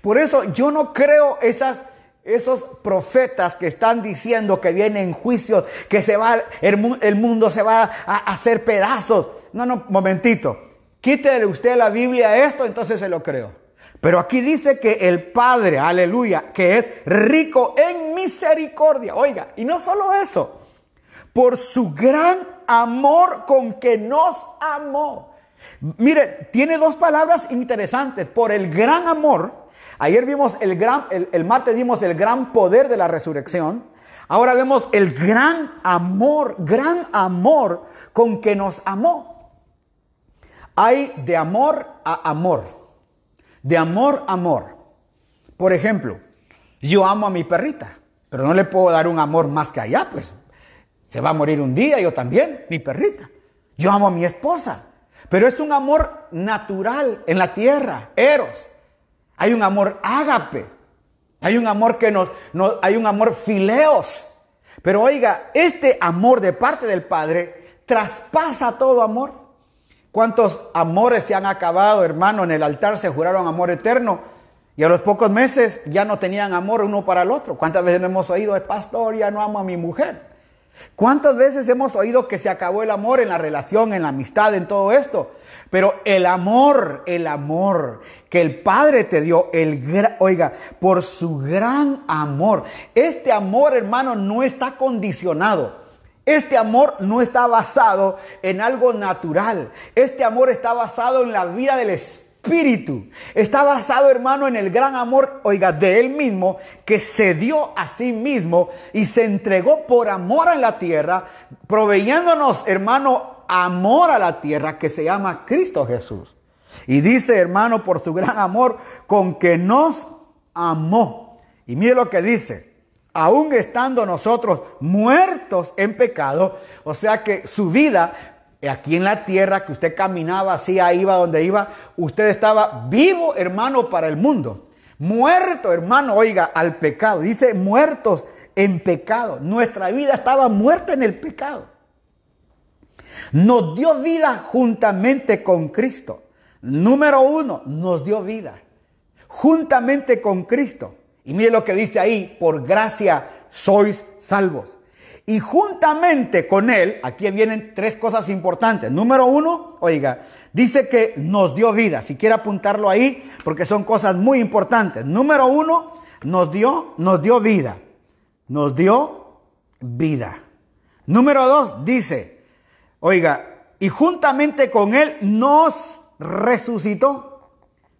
Por eso yo no creo esas, esos profetas que están diciendo que vienen juicios, que se va, el, mundo se va a hacer pedazos. No, no, momentito. Quítele usted la Biblia a esto, entonces se lo creo. Pero aquí dice que el Padre, aleluya, que es rico en misericordia. Oiga, y no solo eso, por su gran amor con que nos amó. Mire, tiene dos palabras interesantes. Por el gran amor. Ayer vimos el gran, el, martes vimos el gran poder de la resurrección. Ahora vemos el gran amor, gran amor con que nos amó. Hay de amor a amor. De amor a amor. Por ejemplo, yo amo a mi perrita, pero no le puedo dar un amor más que allá, pues. Se va a morir un día, yo también, mi perrita. Yo amo a mi esposa, pero es un amor natural en la tierra, eros. Hay un amor ágape. Hay un amor que nos, hay un amor fileos. Pero oiga, este amor de parte del Padre traspasa todo amor. ¿Cuántos amores se han acabado, hermano? En el altar se juraron amor eterno y a los pocos meses ya no tenían amor uno para el otro. ¿Cuántas veces hemos oído, el pastor, ya no amo a mi mujer? ¿Cuántas veces hemos oído que se acabó el amor en la relación, en la amistad, en todo esto? Pero el amor, el amor que el Padre te dio, el oiga, por su gran amor. Este amor, hermano, no está condicionado. Este amor no está basado en algo natural. Este amor está basado en la vida del Espíritu espíritu. Está basado, hermano, en el gran amor, oiga, de él mismo, que se dio a sí mismo y se entregó por amor en la tierra, proveyéndonos, hermano, amor a la tierra que se llama Cristo Jesús. Y dice, hermano, por su gran amor con que nos amó. Y mire lo que dice, aún estando nosotros muertos en pecado, o sea que su vida aquí en la tierra, que usted caminaba ahí iba donde iba, usted estaba vivo, hermano, para el mundo. Muerto, hermano, oiga, al pecado. Dice muertos en pecado. Nuestra vida estaba muerta en el pecado. Nos dio vida juntamente con Cristo. Número uno, nos dio vida. Juntamente con Cristo. Y mire lo que dice ahí, por gracia sois salvos. Y juntamente con él, aquí vienen tres cosas importantes. Número uno, oiga, dice que nos dio vida. Si quiere apuntarlo ahí, porque son cosas muy importantes. Número uno, nos dio, nos dio vida. Nos dio vida. Número dos, dice, oiga, y juntamente con él nos resucitó.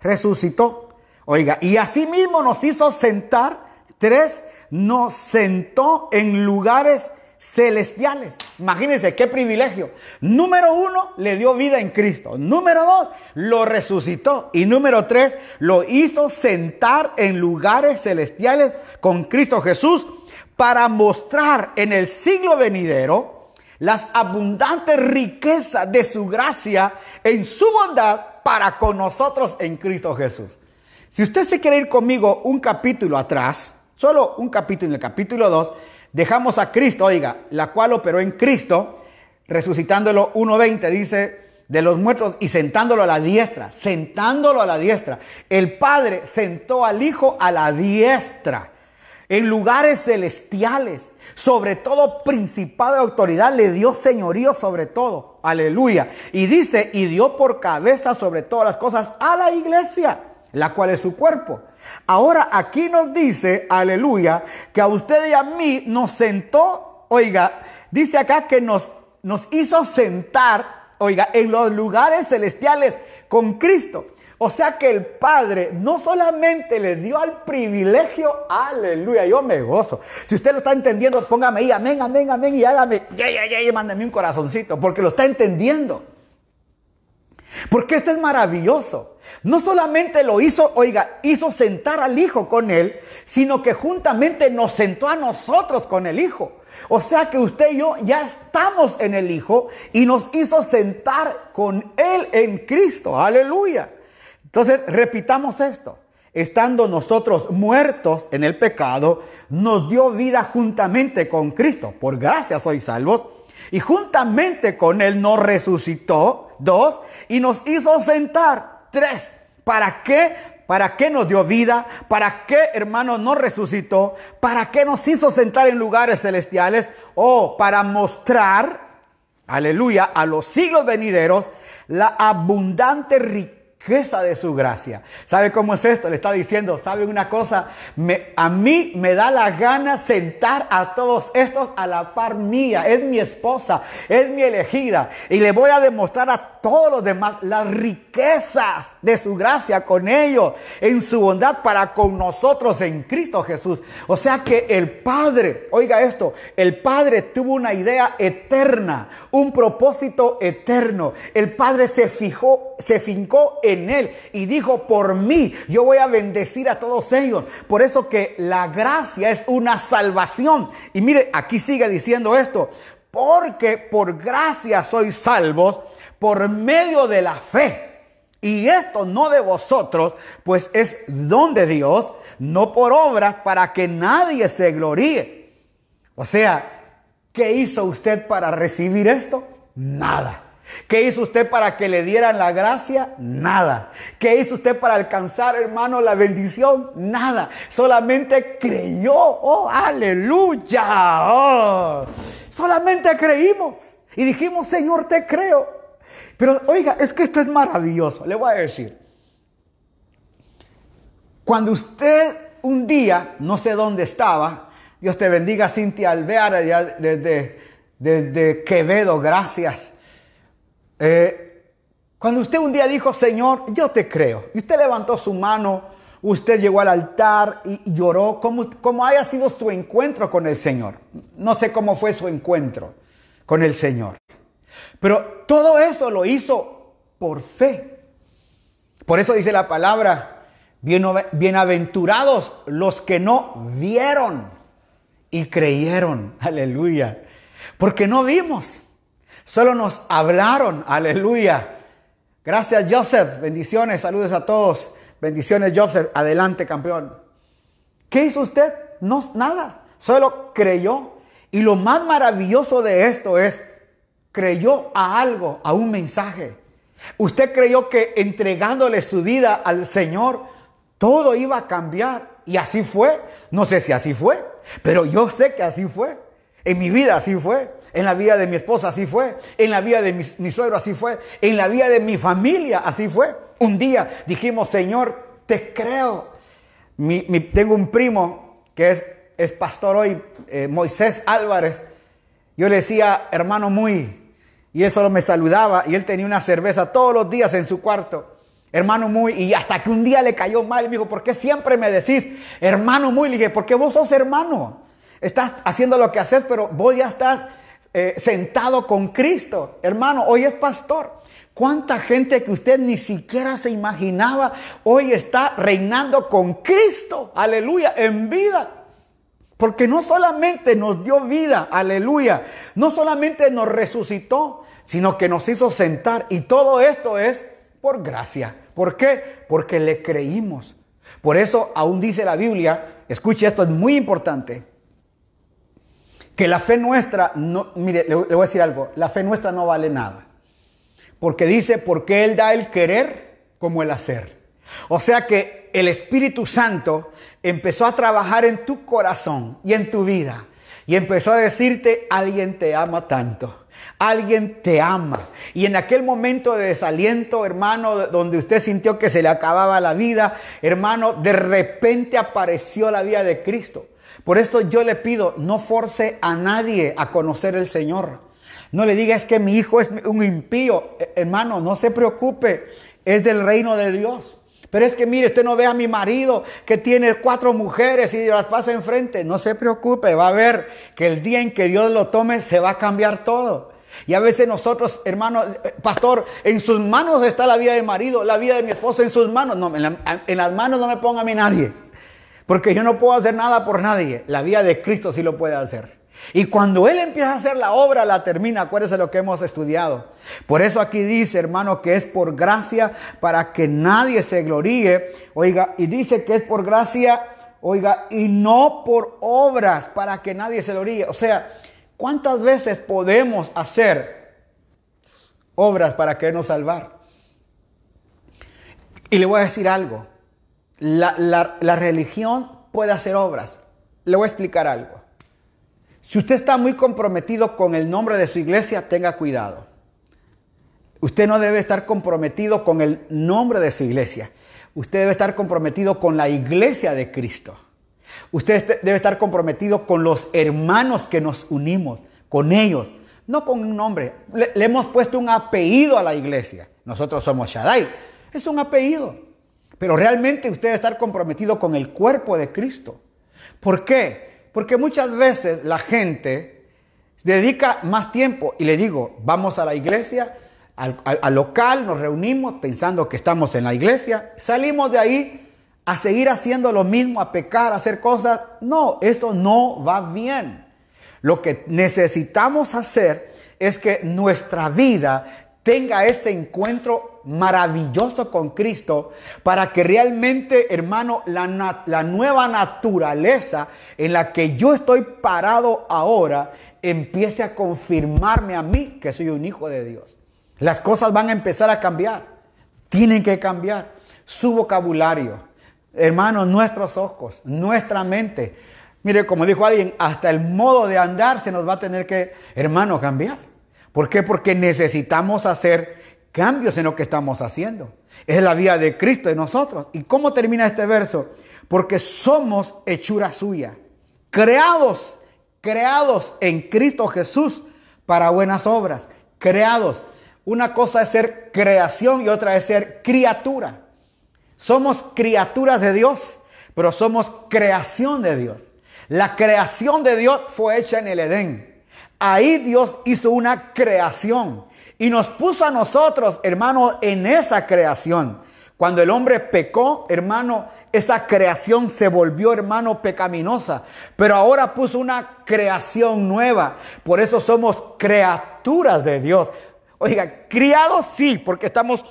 Resucitó. Oiga, y asimismo nos hizo sentar Tres, nos sentó en lugares celestiales. Imagínense qué privilegio. Número uno, le dio vida en Cristo. Número dos, lo resucitó. Y número tres, lo hizo sentar en lugares celestiales con Cristo Jesús para mostrar en el siglo venidero las abundantes riquezas de su gracia en su bondad para con nosotros en Cristo Jesús. Si usted se quiere ir conmigo un capítulo atrás, Solo un capítulo, en el capítulo 2, dejamos a Cristo, oiga, la cual operó en Cristo, resucitándolo 1.20, dice, de los muertos y sentándolo a la diestra, sentándolo a la diestra. El Padre sentó al Hijo a la diestra, en lugares celestiales, sobre todo principado de autoridad, le dio señorío sobre todo. Aleluya. Y dice, y dio por cabeza sobre todas las cosas a la iglesia, la cual es su cuerpo Ahora aquí nos dice, aleluya, que a usted y a mí nos sentó, oiga, dice acá que nos, nos hizo sentar, oiga, en los lugares celestiales con Cristo. O sea que el Padre no solamente le dio al privilegio, aleluya, yo me gozo. Si usted lo está entendiendo, póngame ahí, amén, amén, amén, y hágame, ya, ya, ya, y mándame un corazoncito, porque lo está entendiendo. Porque esto es maravilloso. No solamente lo hizo, oiga, hizo sentar al Hijo con él, sino que juntamente nos sentó a nosotros con el Hijo. O sea que usted y yo ya estamos en el Hijo y nos hizo sentar con Él en Cristo. Aleluya. Entonces, repitamos esto. Estando nosotros muertos en el pecado, nos dio vida juntamente con Cristo. Por gracia sois salvos. Y juntamente con Él nos resucitó Dos, y nos hizo sentar. Tres, ¿para qué? ¿Para qué nos dio vida? ¿Para qué, hermano, nos resucitó? ¿Para qué nos hizo sentar en lugares celestiales? O para mostrar, aleluya, a los siglos venideros la abundante riqueza de su gracia. ¿Sabe cómo es esto? Le está diciendo, ¿sabe una cosa? A mí me da la gana sentar a todos estos a la par mía. Es mi esposa, es mi elegida. Y le voy a demostrar a todos los demás las riquezas de su gracia con ellos, en su bondad para con nosotros en Cristo Jesús. O sea que el Padre, oiga esto, el Padre tuvo una idea eterna, un propósito eterno. El Padre se fijó, se fincó en él y dijo, por mí yo voy a bendecir a todos ellos. Por eso que la gracia es una salvación. Y mire, aquí sigue diciendo esto, porque por gracia sois salvos por medio de la fe. Y esto no de vosotros, pues es don de Dios, no por obras para que nadie se gloríe. O sea, ¿qué hizo usted para recibir esto? Nada. ¿Qué hizo usted para que le dieran la gracia? Nada. ¿Qué hizo usted para alcanzar, hermano, la bendición? Nada. Solamente creyó. Oh, aleluya. Oh. Solamente creímos. Y dijimos, Señor, te creo. Pero oiga, es que esto es maravilloso. Le voy a decir. Cuando usted un día, no sé dónde estaba, Dios te bendiga, Cintia Alvear, desde, desde Quevedo, gracias. Eh, Cuando usted un día dijo, Señor, yo te creo, y usted levantó su mano, usted llegó al altar y lloró, como, como haya sido su encuentro con el Señor. No sé cómo fue su encuentro con el Señor. Pero todo eso lo hizo por fe. Por eso dice la palabra, bienaventurados los que no vieron y creyeron. Aleluya. Porque no vimos, solo nos hablaron. Aleluya. Gracias Joseph, bendiciones, saludos a todos. Bendiciones Joseph, adelante campeón. ¿Qué hizo usted? No, nada, solo creyó. Y lo más maravilloso de esto es, creyó a algo, a un mensaje. Usted creyó que entregándole su vida al Señor, todo iba a cambiar. Y así fue. No sé si así fue, pero yo sé que así fue. En mi vida así fue. En la vida de mi esposa así fue. En la vida de mi, suegro así fue. En la vida de mi familia así fue. Un día dijimos, Señor, te creo. tengo un primo que es, es pastor hoy, eh, Moisés Álvarez. Yo le decía, hermano muy, y él solo me saludaba y él tenía una cerveza todos los días en su cuarto. Hermano muy, y hasta que un día le cayó mal y me dijo, ¿por qué siempre me decís hermano muy? Le dije, porque vos sos hermano. Estás haciendo lo que haces, pero vos ya estás eh, sentado con Cristo. Hermano, hoy es pastor. ¿Cuánta gente que usted ni siquiera se imaginaba hoy está reinando con Cristo? Aleluya, en vida. Porque no solamente nos dio vida, aleluya, no solamente nos resucitó, sino que nos hizo sentar. Y todo esto es por gracia. ¿Por qué? Porque le creímos. Por eso aún dice la Biblia, escuche esto, es muy importante, que la fe nuestra, no, mire, le, voy a decir algo, la fe nuestra no vale nada. Porque dice, porque Él da el querer como el hacer. O sea que el Espíritu Santo empezó a trabajar en tu corazón y en tu vida. Y empezó a decirte, alguien te ama tanto. Alguien te ama. Y en aquel momento de desaliento, hermano, donde usted sintió que se le acababa la vida, hermano, de repente apareció la vida de Cristo. Por esto yo le pido, no force a nadie a conocer el Señor. No le diga es que mi hijo es un impío. Eh, hermano, no se preocupe, es del reino de Dios. Pero es que mire, usted no ve a mi marido que tiene cuatro mujeres y las pasa enfrente. No se preocupe, va a ver que el día en que Dios lo tome se va a cambiar todo. Y a veces nosotros, hermanos, eh, pastor, en sus manos está la vida de marido, la vida de mi esposa en sus manos. No, en, en las manos no me ponga a mí nadie. Porque yo no puedo hacer nada por nadie. La vida de Cristo sí lo puede hacer. Y cuando Él empieza a hacer la obra, la termina. Acuérdese lo que hemos estudiado. Por eso aquí dice, hermano, que es por gracia para que nadie se gloríe. Oiga, y dice que es por gracia, oiga, y no por obras para que nadie se gloríe. O sea, ¿cuántas veces podemos hacer obras para querernos salvar? Y le voy a decir algo. La, la religión puede hacer obras. Le voy a explicar algo. Si usted está muy comprometido con el nombre de su iglesia, tenga cuidado. Usted no debe estar comprometido con el nombre de su iglesia. Usted debe estar comprometido con la iglesia de Cristo. Usted debe estar comprometido con los hermanos que nos unimos, con ellos, no con un nombre. Le, hemos puesto un apellido a la iglesia. Nosotros somos Shaddai. Es un apellido. Pero realmente usted debe estar comprometido con el cuerpo de Cristo. ¿Por qué? Porque muchas veces la gente dedica más tiempo y le digo, vamos a la iglesia, al, local, nos reunimos pensando que estamos en la iglesia, salimos de ahí a seguir haciendo lo mismo, a pecar, a hacer cosas. No, esto no va bien. Lo que necesitamos hacer es que nuestra vida tenga ese encuentro maravilloso con Cristo para que realmente, hermano, la, la, nueva naturaleza en la que yo estoy parado ahora empiece a confirmarme a mí que soy un hijo de Dios. Las cosas van a empezar a cambiar. Tienen que cambiar. Su vocabulario, hermano, nuestros ojos, nuestra mente. Mire, como dijo alguien, hasta el modo de andar se nos va a tener que, hermano, cambiar. ¿Por qué? Porque necesitamos hacer cambios en lo que estamos haciendo. Es la vida de Cristo en nosotros. ¿Y cómo termina este verso? Porque somos hechura suya, creados, creados en Cristo Jesús para buenas obras, creados. Una cosa es ser creación y otra es ser criatura. Somos criaturas de Dios, pero somos creación de Dios. La creación de Dios fue hecha en el Edén. Ahí Dios hizo una creación y nos puso a nosotros, hermano, en esa creación. Cuando el hombre pecó, hermano, esa creación se volvió, hermano, pecaminosa. Pero ahora puso una creación nueva. Por eso somos criaturas de Dios. Oiga, criados sí, porque estamos,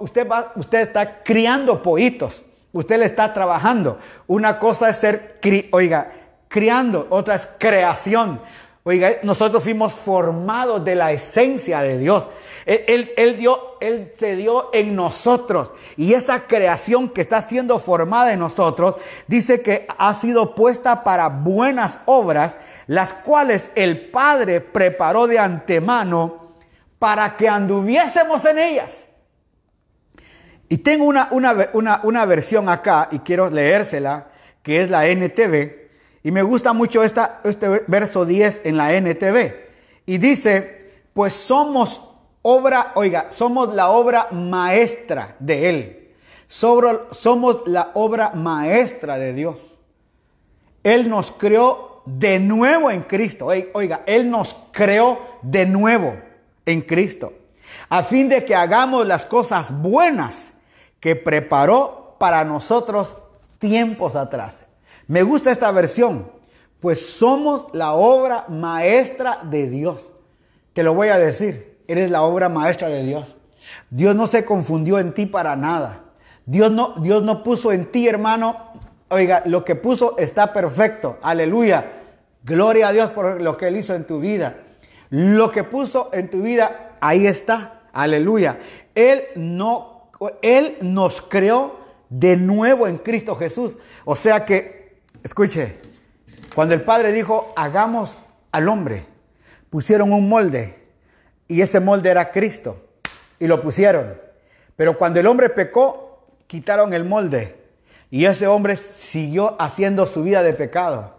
usted, va, usted está criando pollitos. Usted le está trabajando. Una cosa es ser, oiga, criando, otra es creación. Oiga, nosotros fuimos formados de la esencia de Dios. Él, dio, él se dio en nosotros. Y esa creación que está siendo formada en nosotros, dice que ha sido puesta para buenas obras, las cuales el Padre preparó de antemano para que anduviésemos en ellas. Y tengo una, una, una versión acá y quiero leérsela, que es la NTV. Y me gusta mucho esta, este verso 10 en la NTV. Y dice, pues somos obra, oiga, somos la obra maestra de Él. somos la obra maestra de Dios. Él nos creó de nuevo en Cristo. Oiga, Él nos creó de nuevo en Cristo. A fin de que hagamos las cosas buenas que preparó para nosotros tiempos atrás. Me gusta esta versión, pues somos la obra maestra de Dios. Te lo voy a decir, eres la obra maestra de Dios. Dios no se confundió en ti para nada. Dios no, Dios no puso en ti, hermano, oiga, lo que puso está perfecto. Aleluya. Gloria a Dios por lo que Él hizo en tu vida. Lo que puso en tu vida, ahí está. Aleluya. Él no, Él nos creó de nuevo en Cristo Jesús. O sea que Escuche, cuando el Padre dijo, hagamos al hombre, pusieron un molde y ese molde era Cristo y lo pusieron. Pero cuando el hombre pecó, quitaron el molde y ese hombre siguió haciendo su vida de pecado.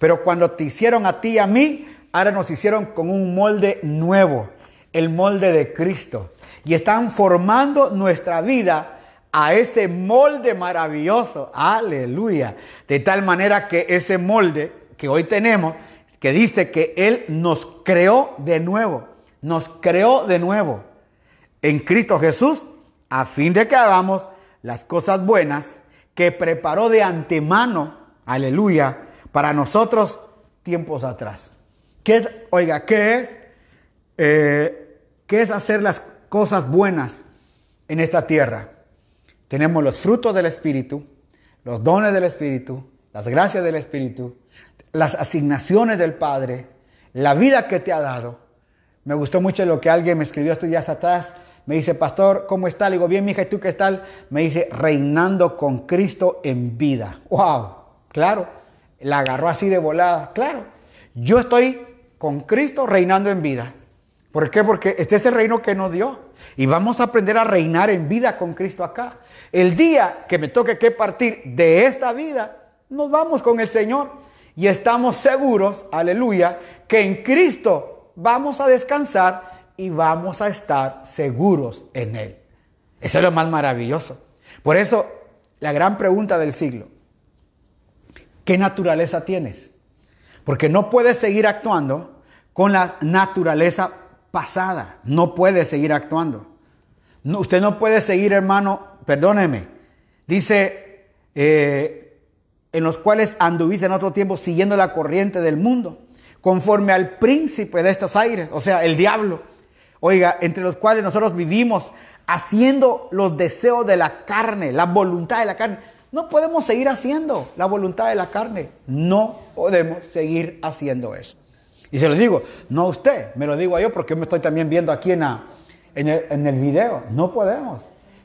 Pero cuando te hicieron a ti y a mí, ahora nos hicieron con un molde nuevo, el molde de Cristo. Y están formando nuestra vida a ese molde maravilloso. Aleluya. De tal manera que ese molde que hoy tenemos, que dice que Él nos creó de nuevo, nos creó de nuevo en Cristo Jesús, a fin de que hagamos las cosas buenas que preparó de antemano, aleluya, para nosotros tiempos atrás. ¿Qué, oiga, ¿qué es? Eh, ¿Qué es hacer las cosas buenas en esta tierra? Tenemos los frutos del Espíritu, los dones del Espíritu, las gracias del Espíritu, las asignaciones del Padre, la vida que te ha dado. Me gustó mucho lo que alguien me escribió estos días atrás. Me dice, pastor, ¿cómo está? Le digo, bien, mija, ¿y tú qué tal? Me dice, reinando con Cristo en vida. ¡Wow! Claro, la agarró así de volada. Claro, yo estoy con Cristo reinando en vida. ¿Por qué? Porque este es el reino que nos dio. Y vamos a aprender a reinar en vida con Cristo acá. El día que me toque que partir de esta vida, nos vamos con el Señor. Y estamos seguros, aleluya, que en Cristo vamos a descansar y vamos a estar seguros en Él. Eso es lo más maravilloso. Por eso, la gran pregunta del siglo, ¿qué naturaleza tienes? Porque no puedes seguir actuando con la naturaleza pasada. No puede seguir actuando. usted no puede seguir, hermano, perdóneme. Dice, eh, en los cuales anduviste en otro tiempo siguiendo la corriente del mundo, conforme al príncipe de estos aires, o sea, el diablo. Oiga, entre los cuales nosotros vivimos haciendo los deseos de la carne, la voluntad de la carne. No podemos seguir haciendo la voluntad de la carne. No podemos seguir haciendo eso. Y se lo digo, no a usted, me lo digo a yo porque me estoy también viendo aquí en, en el video. No podemos.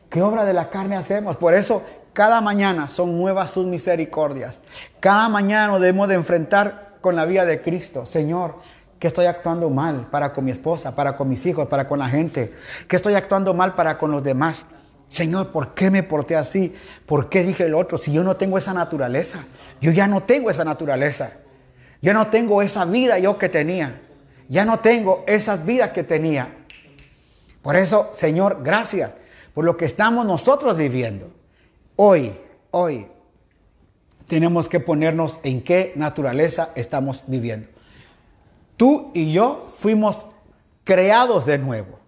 ¿Qué obra de la carne hacemos? Por eso cada mañana son nuevas sus misericordias. Cada mañana nos debemos de enfrentar con la vida de Cristo. Señor, que estoy actuando mal para con mi esposa, para con mis hijos, para con la gente, que estoy actuando mal para con los demás. Señor, ¿por qué me porté así? ¿Por qué dije el otro? Si yo no tengo esa naturaleza, yo ya no tengo esa naturaleza. Ya no tengo esa vida yo que tenía. Ya no tengo esas vidas que tenía. Por eso, Señor, gracias por lo que estamos nosotros viviendo. Hoy, hoy, tenemos que ponernos en qué naturaleza estamos viviendo. Tú y yo fuimos creados de nuevo,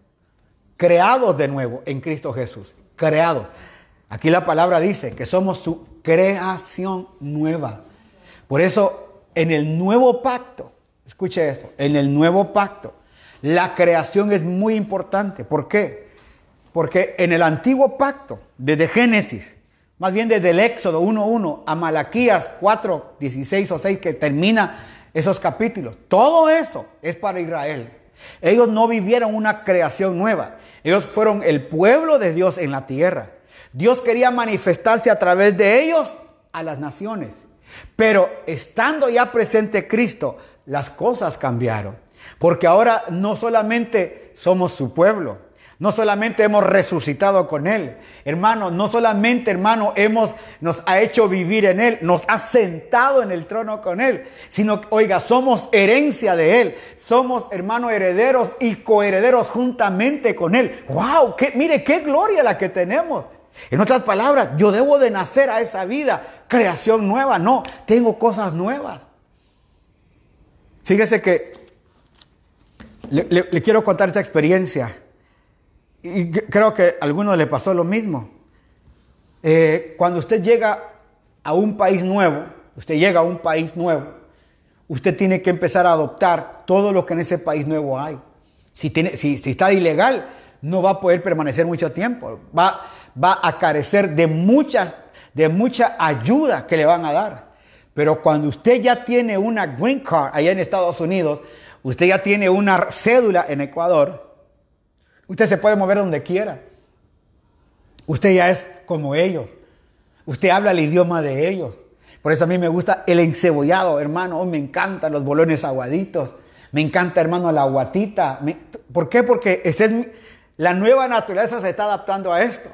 creados de nuevo en Cristo Jesús, creados. Aquí la palabra dice que somos su creación nueva. Por eso, en el nuevo pacto, escuche esto, en el nuevo pacto, la creación es muy importante. ¿Por qué? Porque en el antiguo pacto, desde Génesis, más bien desde el Éxodo 1.1 a Malaquías 4, 16 o 6 que termina esos capítulos. Todo eso es para Israel. Ellos no vivieron una creación nueva. Ellos fueron el pueblo de Dios en la tierra. Dios quería manifestarse a través de ellos a las naciones. Pero estando ya presente Cristo, las cosas cambiaron. Porque ahora no solamente somos su pueblo, no solamente hemos resucitado con Él, hermano, no solamente, hermano, hemos, nos ha hecho vivir en Él, nos ha sentado en el trono con Él, sino, oiga, somos herencia de Él, somos, hermano, herederos y coherederos juntamente con Él. ¡Wow! Qué, mire, qué gloria la que tenemos. En otras palabras, yo debo de nacer a esa vida, creación nueva, no, tengo cosas nuevas. Fíjese que le quiero contar esta experiencia. Y creo que a algunos le pasó lo mismo. Eh, cuando usted llega a un país nuevo, usted llega a un país nuevo, usted tiene que empezar a adoptar todo lo que en ese país nuevo hay. Si, tiene, si, está ilegal, no va a poder permanecer mucho tiempo. Va, va a carecer de, muchas, de mucha ayuda que le van a dar. Pero cuando usted ya tiene una green card allá en Estados Unidos, usted ya tiene una cédula en Ecuador, Usted se puede mover donde quiera. Usted ya es como ellos. Usted habla el idioma de ellos. Por eso a mí me gusta el encebollado, hermano. me encantan los bolones aguaditos. Me encanta, hermano, la aguatita. ¿Por qué? Porque la nueva naturaleza se está adaptando a esto.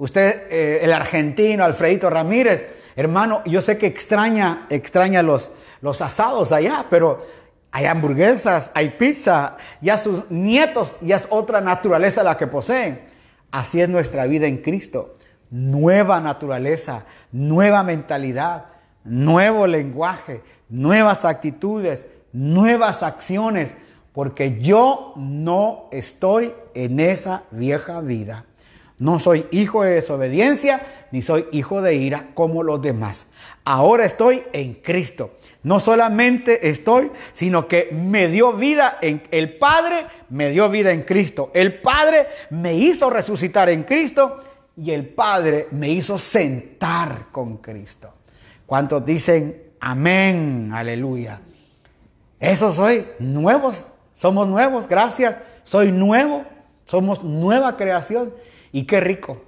Usted, eh, el argentino, Alfredito Ramírez, hermano, yo sé que extraña, extraña los, los asados allá, pero hay hamburguesas, hay pizza, ya sus nietos ya es otra naturaleza la que poseen. Así es nuestra vida en Cristo. Nueva naturaleza, nueva mentalidad, nuevo lenguaje, nuevas actitudes, nuevas acciones, porque yo no estoy en esa vieja vida. No soy hijo de desobediencia, ni soy hijo de ira como los demás. Ahora estoy en Cristo. No solamente estoy, sino que me dio vida en el Padre, me dio vida en Cristo. El Padre me hizo resucitar en Cristo y el Padre me hizo sentar con Cristo. ¿Cuántos dicen amén? Aleluya. Eso soy, nuevos, somos nuevos, gracias. Soy nuevo, somos nueva creación y qué rico,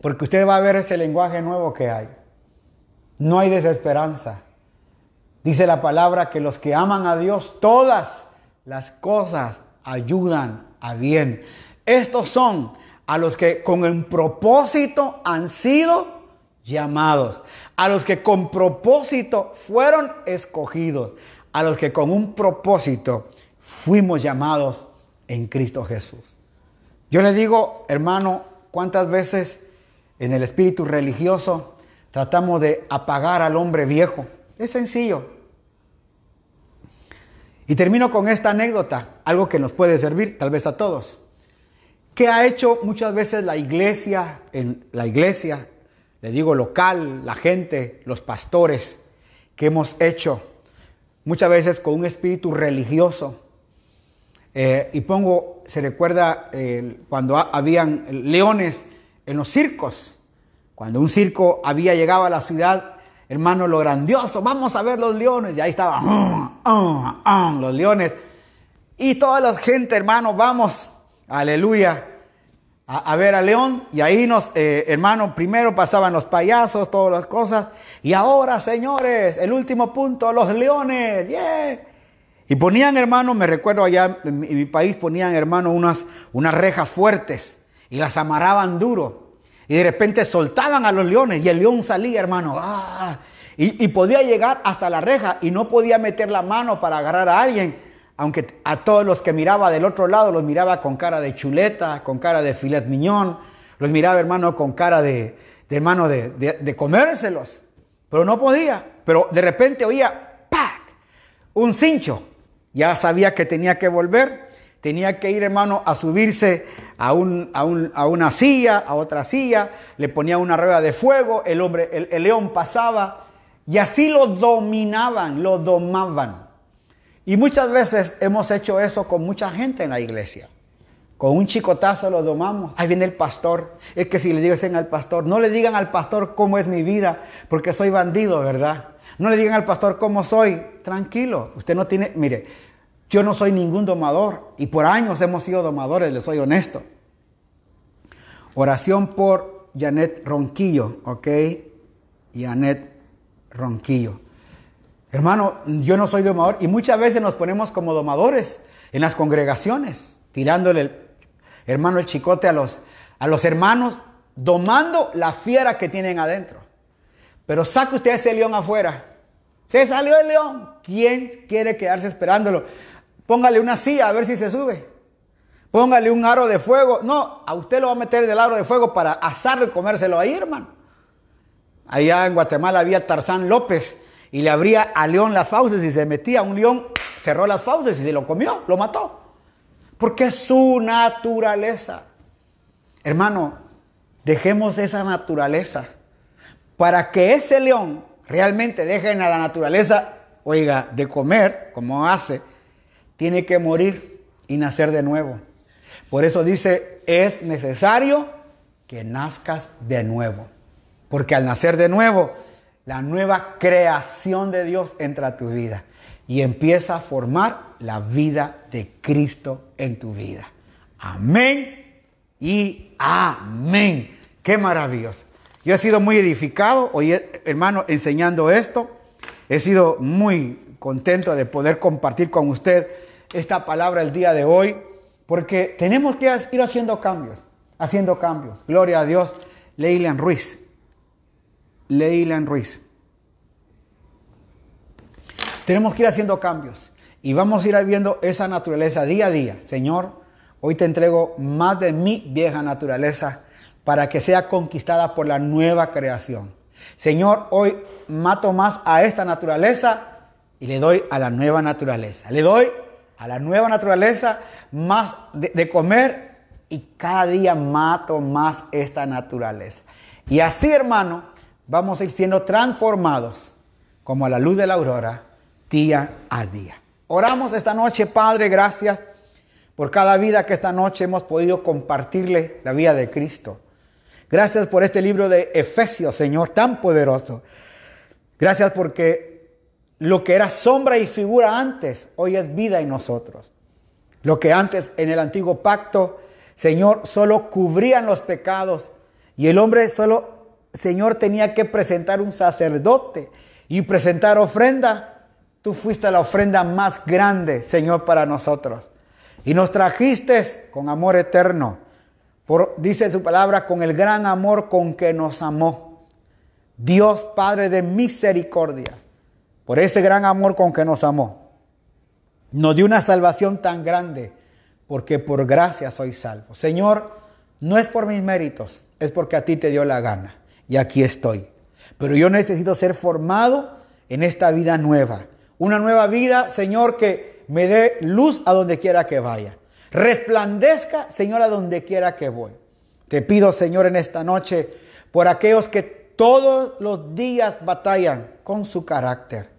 porque usted va a ver ese lenguaje nuevo que hay. No hay desesperanza. Dice la palabra que los que aman a Dios, todas las cosas ayudan a bien. Estos son a los que con un propósito han sido llamados, a los que con propósito fueron escogidos, a los que con un propósito fuimos llamados en Cristo Jesús. Yo le digo, hermano, cuántas veces en el espíritu religioso tratamos de apagar al hombre viejo. Es sencillo. Y termino con esta anécdota, algo que nos puede servir tal vez a todos. ¿Qué ha hecho muchas veces la iglesia, en la iglesia, le digo local, la gente, los pastores, que hemos hecho muchas veces con un espíritu religioso? Eh, y pongo, se recuerda cuando habían leones en los circos, cuando un circo había llegado a la ciudad hermano, lo grandioso, vamos a ver los leones. Y ahí estaban ah, ah, ah, los leones. Y toda la gente, hermano, vamos, aleluya, a, ver al león. Y ahí nos, eh, hermano, primero pasaban los payasos, todas las cosas. Y ahora, señores, el último punto, los leones. Y ponían, hermano, me recuerdo allá en mi, país, ponían, hermano, unas, unas rejas fuertes y las amarraban duro. Y de repente soltaban a los leones y el león salía, hermano. ¡ah! Y, podía llegar hasta la reja y no podía meter la mano para agarrar a alguien aunque a todos los que miraba del otro lado los miraba con cara de chuleta, con cara de filet miñón, los miraba hermano con cara de, hermano de, de, comérselos, pero no podía. Pero de repente oía ¡pac! un cincho, ya sabía que tenía que volver, tenía que ir hermano a subirse a, un, a, un, a, una silla, a otra silla, le ponía una rueda de fuego, el hombre, el, el león pasaba y así lo dominaban, lo domaban. Y muchas veces hemos hecho eso con mucha gente en la iglesia. Con un chicotazo lo domamos. Ahí viene el pastor. Es que si le dicen al pastor, no le digan al pastor cómo es mi vida, porque soy bandido, ¿verdad? No le digan al pastor cómo soy. Tranquilo, usted no tiene, mire, yo no soy ningún domador y por años hemos sido domadores, le soy honesto. Oración por Janet Ronquillo, ¿ok? Janet Ronquillo. Hermano, yo no soy domador y muchas veces nos ponemos como domadores en las congregaciones, tirándole, hermano, el chicote a los, a los hermanos, domando la fiera que tienen adentro. Pero saque usted ese león afuera. Se salió el león. ¿Quién quiere quedarse esperándolo? Póngale una silla a ver si se sube. Póngale un aro de fuego. No, a usted lo va a meter del aro de fuego para asarlo y comérselo ahí, hermano. Allá en Guatemala había Tarzán López y le abría a león las fauces y se metía un león, cerró las fauces y se lo comió, lo mató. Porque es su naturaleza. Hermano, dejemos esa naturaleza para que ese león realmente deje a la naturaleza, oiga, de comer, como hace, tiene que morir y nacer de nuevo. Por eso dice, es necesario que nazcas de nuevo. Porque al nacer de nuevo, la nueva creación de Dios entra a tu vida y empieza a formar la vida de Cristo en tu vida. Amén y amén. Qué maravilloso. Yo he sido muy edificado hoy, hermano, enseñando esto. He sido muy contento de poder compartir con usted esta palabra el día de hoy, porque tenemos que ir haciendo cambios, haciendo cambios. Gloria a Dios. Leilan Ruiz. Leilan Ruiz. Tenemos que ir haciendo cambios y vamos a ir viendo esa naturaleza día a día. Señor, hoy te entrego más de mi vieja naturaleza para que sea conquistada por la nueva creación. Señor, hoy mato más a esta naturaleza y le doy a la nueva naturaleza. Le doy a la nueva naturaleza más de, comer y cada día mato más esta naturaleza. Y así, hermano, vamos a ir siendo transformados como a la luz de la aurora día a día. Oramos esta noche, Padre, gracias por cada vida que esta noche hemos podido compartirle la vida de Cristo. Gracias por este libro de Efesios, Señor, tan poderoso. Gracias porque lo que era sombra y figura antes, hoy es vida en nosotros. Lo que antes en el antiguo pacto, Señor, solo cubrían los pecados y el hombre solo, Señor, tenía que presentar un sacerdote y presentar ofrenda. Tú fuiste la ofrenda más grande, Señor, para nosotros. Y nos trajiste con amor eterno dice su palabra, con el gran amor con que nos amó. Dios Padre de misericordia, por ese gran amor con que nos amó, nos dio una salvación tan grande, porque por gracia soy salvo. Señor, no es por mis méritos, es porque a ti te dio la gana. Y aquí estoy. Pero yo necesito ser formado en esta vida nueva. Una nueva vida, Señor, que me dé luz a donde quiera que vaya. Resplandezca, Señor, a donde quiera que voy. Te pido, Señor, en esta noche, por aquellos que todos los días batallan con su carácter.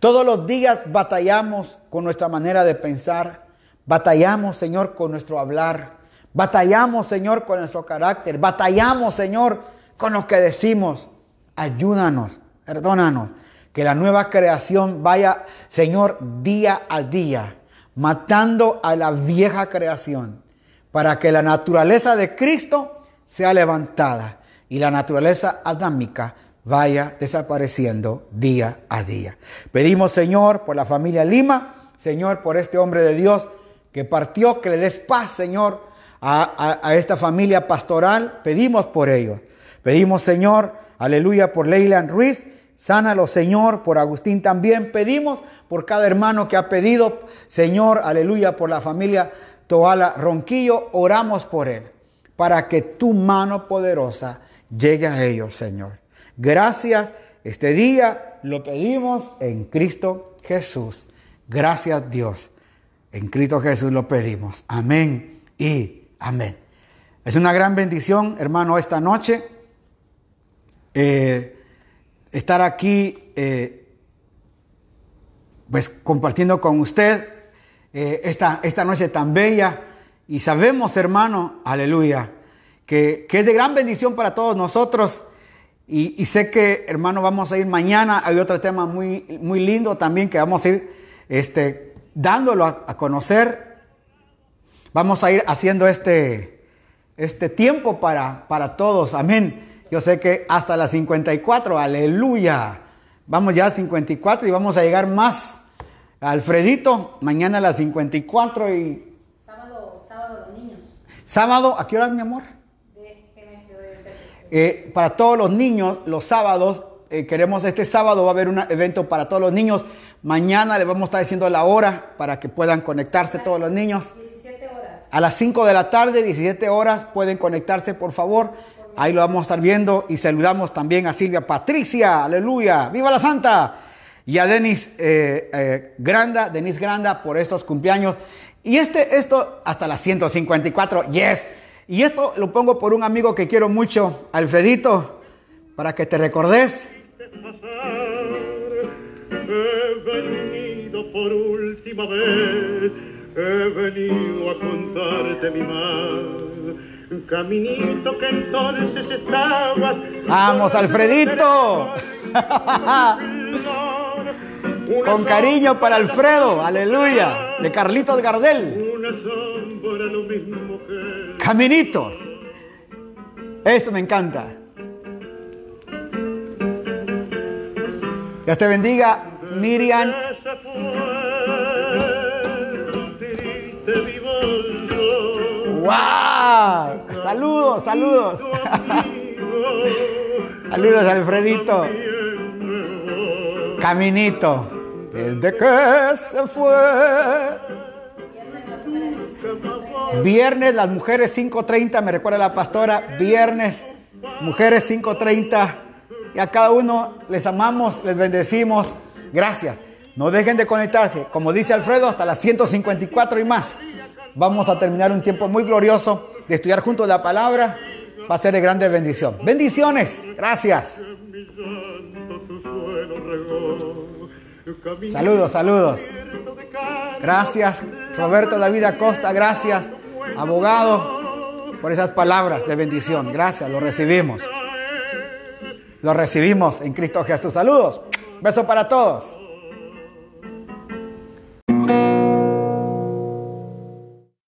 Todos los días batallamos con nuestra manera de pensar. Batallamos, Señor, con nuestro hablar. Batallamos, Señor, con nuestro carácter. Batallamos, Señor, con lo que decimos. Ayúdanos, perdónanos. Que la nueva creación vaya, Señor, día a día matando a la vieja creación, para que la naturaleza de Cristo sea levantada y la naturaleza adámica vaya desapareciendo día a día. Pedimos, Señor, por la familia Lima, Señor, por este hombre de Dios que partió, que le des paz, Señor, a, esta familia pastoral. Pedimos por ellos. Pedimos, Señor, aleluya, por Leyland Ruiz, Sánalo, Señor, por Agustín también. Pedimos por cada hermano que ha pedido, Señor, aleluya, por la familia Toala Ronquillo. Oramos por él, para que tu mano poderosa llegue a ellos, Señor. Gracias. Este día lo pedimos en Cristo Jesús. Gracias, Dios. En Cristo Jesús lo pedimos. Amén y amén. Es una gran bendición, hermano, esta noche. Eh, estar aquí, eh, pues compartiendo con usted eh, esta, esta noche tan bella. Y sabemos, hermano, aleluya, que, es de gran bendición para todos nosotros. Y, sé que, hermano, vamos a ir mañana. Hay otro tema muy, muy lindo también que vamos a ir este, dándolo a, conocer. Vamos a ir haciendo este, este tiempo para, para todos. Amén. Yo sé que hasta las 54, aleluya. Vamos ya a 54 y vamos a llegar más. Alfredito, mañana a las 54 y... Sábado, sábado los niños. Sábado, ¿a qué horas, mi amor? Eh, para todos los niños, los sábados, eh, queremos este sábado va a haber un evento para todos los niños. Mañana les vamos a estar diciendo la hora para que puedan conectarse todos los niños. 17 horas. A las 5 de la tarde, 17 horas, pueden conectarse, por favor. Ahí lo vamos a estar viendo y saludamos también a Silvia Patricia, aleluya, viva la Santa. Y a Denis eh, eh, Granda, Denis Granda por estos cumpleaños. Y este, esto hasta las 154, yes. Y esto lo pongo por un amigo que quiero mucho, Alfredito, para que te recordes. He venido por última vez, he venido a contarte mi mal caminito que entonces estabas. Vamos, Alfredito. Con cariño para Alfredo, aleluya, de Carlitos Gardel. Caminito. Eso me encanta. Dios te bendiga, Miriam. ¡Wow! Saludos, saludos. saludos, Alfredito. Caminito. Desde que se fue. Viernes, las mujeres 5.30, me recuerda la pastora. Viernes, mujeres 5.30. Y a cada uno les amamos, les bendecimos. Gracias. No dejen de conectarse. Como dice Alfredo, hasta las 154 y más vamos a terminar un tiempo muy glorioso de estudiar juntos la palabra. Va a ser de grande bendición. Bendiciones. Gracias. Saludos, saludos. Gracias, Roberto David Acosta. Gracias, abogado, por esas palabras de bendición. Gracias, lo recibimos. Lo recibimos en Cristo Jesús. Saludos. Beso para todos.